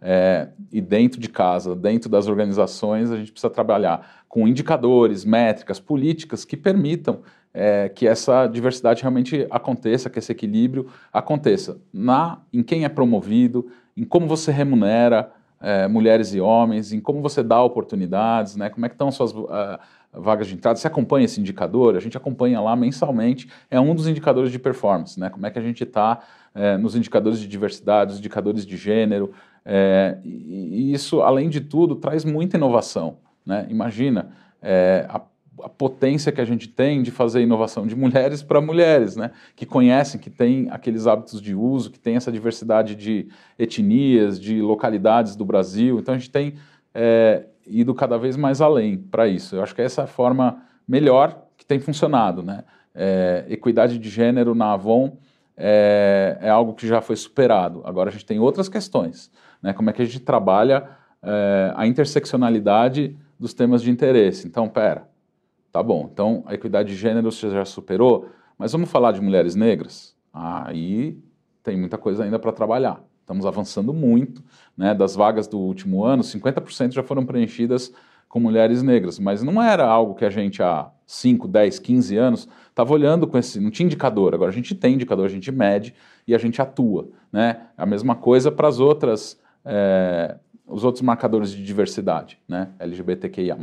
é, e dentro de casa, dentro das organizações, a gente precisa trabalhar com indicadores, métricas, políticas que permitam é, que essa diversidade realmente aconteça, que esse equilíbrio aconteça na, em quem é promovido, em como você remunera é, mulheres e homens, em como você dá oportunidades, né, como é que estão suas uh, vagas de entrada. Você acompanha esse indicador? A gente acompanha lá mensalmente, é um dos indicadores de performance, né, como é que a gente está é, nos indicadores de diversidade, os indicadores de gênero, é, e, isso, além de tudo, traz muita inovação. Né? Imagina é, a a potência que a gente tem de fazer inovação de mulheres para mulheres, né? que conhecem, que têm aqueles hábitos de uso, que tem essa diversidade de etnias, de localidades do Brasil. Então a gente tem é, ido cada vez mais além para isso. Eu acho que essa é a forma melhor que tem funcionado. Né? É, equidade de gênero na Avon é, é, algo que já foi superado. Agora a gente tem outras questões. Né? Como é que a gente trabalha é, a interseccionalidade dos temas de interesse? Então, pera Tá bom, então a equidade de gênero você já superou, mas vamos falar de mulheres negras? Aí tem muita coisa ainda para trabalhar. Estamos avançando muito, né? Das vagas do último ano, 50% já foram preenchidas com mulheres negras, mas não era algo que a gente há 5, 10, 15 anos estava olhando com esse, não tinha indicador, agora a gente tem indicador, a gente mede e a gente atua, né? A mesma coisa para as outras é, os outros marcadores de diversidade, né? LGBTQIA+,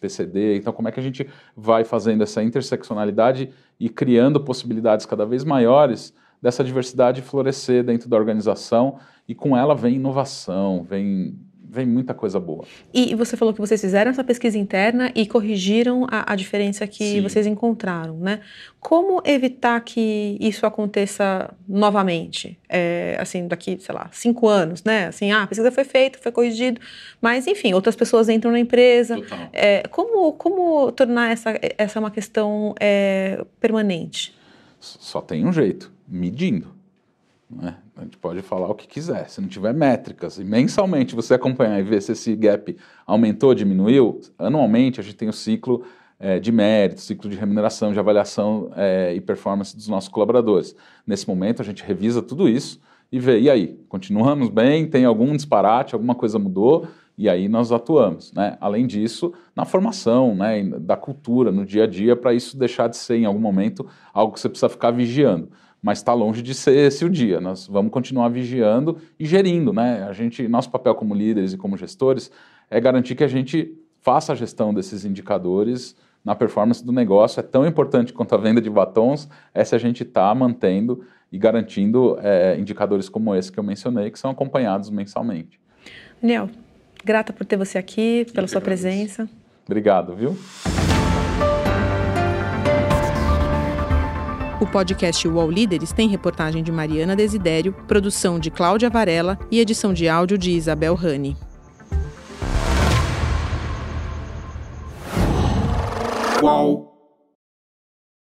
PCD, então como é que a gente vai fazendo essa interseccionalidade e criando possibilidades cada vez maiores dessa diversidade florescer dentro da organização e com ela vem inovação, vem vem muita coisa boa. E você falou que vocês fizeram essa pesquisa interna e corrigiram a, a diferença que Sim. vocês encontraram, né? Como evitar que isso aconteça novamente? É, assim, daqui, sei lá, cinco anos, né? Assim, ah, a pesquisa foi feita, foi corrigido, mas enfim, outras pessoas entram na empresa. É, como, como tornar essa, essa uma questão é, permanente? Só tem um jeito, medindo. Né? A gente pode falar o que quiser. Se não tiver métricas e mensalmente você acompanhar e ver se esse gap aumentou ou diminuiu, anualmente a gente tem o ciclo é, de mérito, ciclo de remuneração, de avaliação é, e performance dos nossos colaboradores. Nesse momento a gente revisa tudo isso e vê, e aí, continuamos bem, tem algum disparate, alguma coisa mudou, e aí nós atuamos. Né? Além disso, na formação né, da cultura, no dia a dia, para isso deixar de ser em algum momento algo que você precisa ficar vigiando mas está longe de ser esse o dia. Nós vamos continuar vigiando e gerindo, né? A gente, nosso papel como líderes e como gestores é garantir que a gente faça a gestão desses indicadores na performance do negócio. É tão importante quanto a venda de batons, é se a gente está mantendo e garantindo é, indicadores como esse que eu mencionei, que são acompanhados mensalmente. Daniel, grata por ter você aqui, pela sua presença. Obrigado, viu? O podcast UOL Líderes tem reportagem de Mariana Desidério, produção de Cláudia Varela e edição de áudio de Isabel Rani. UOL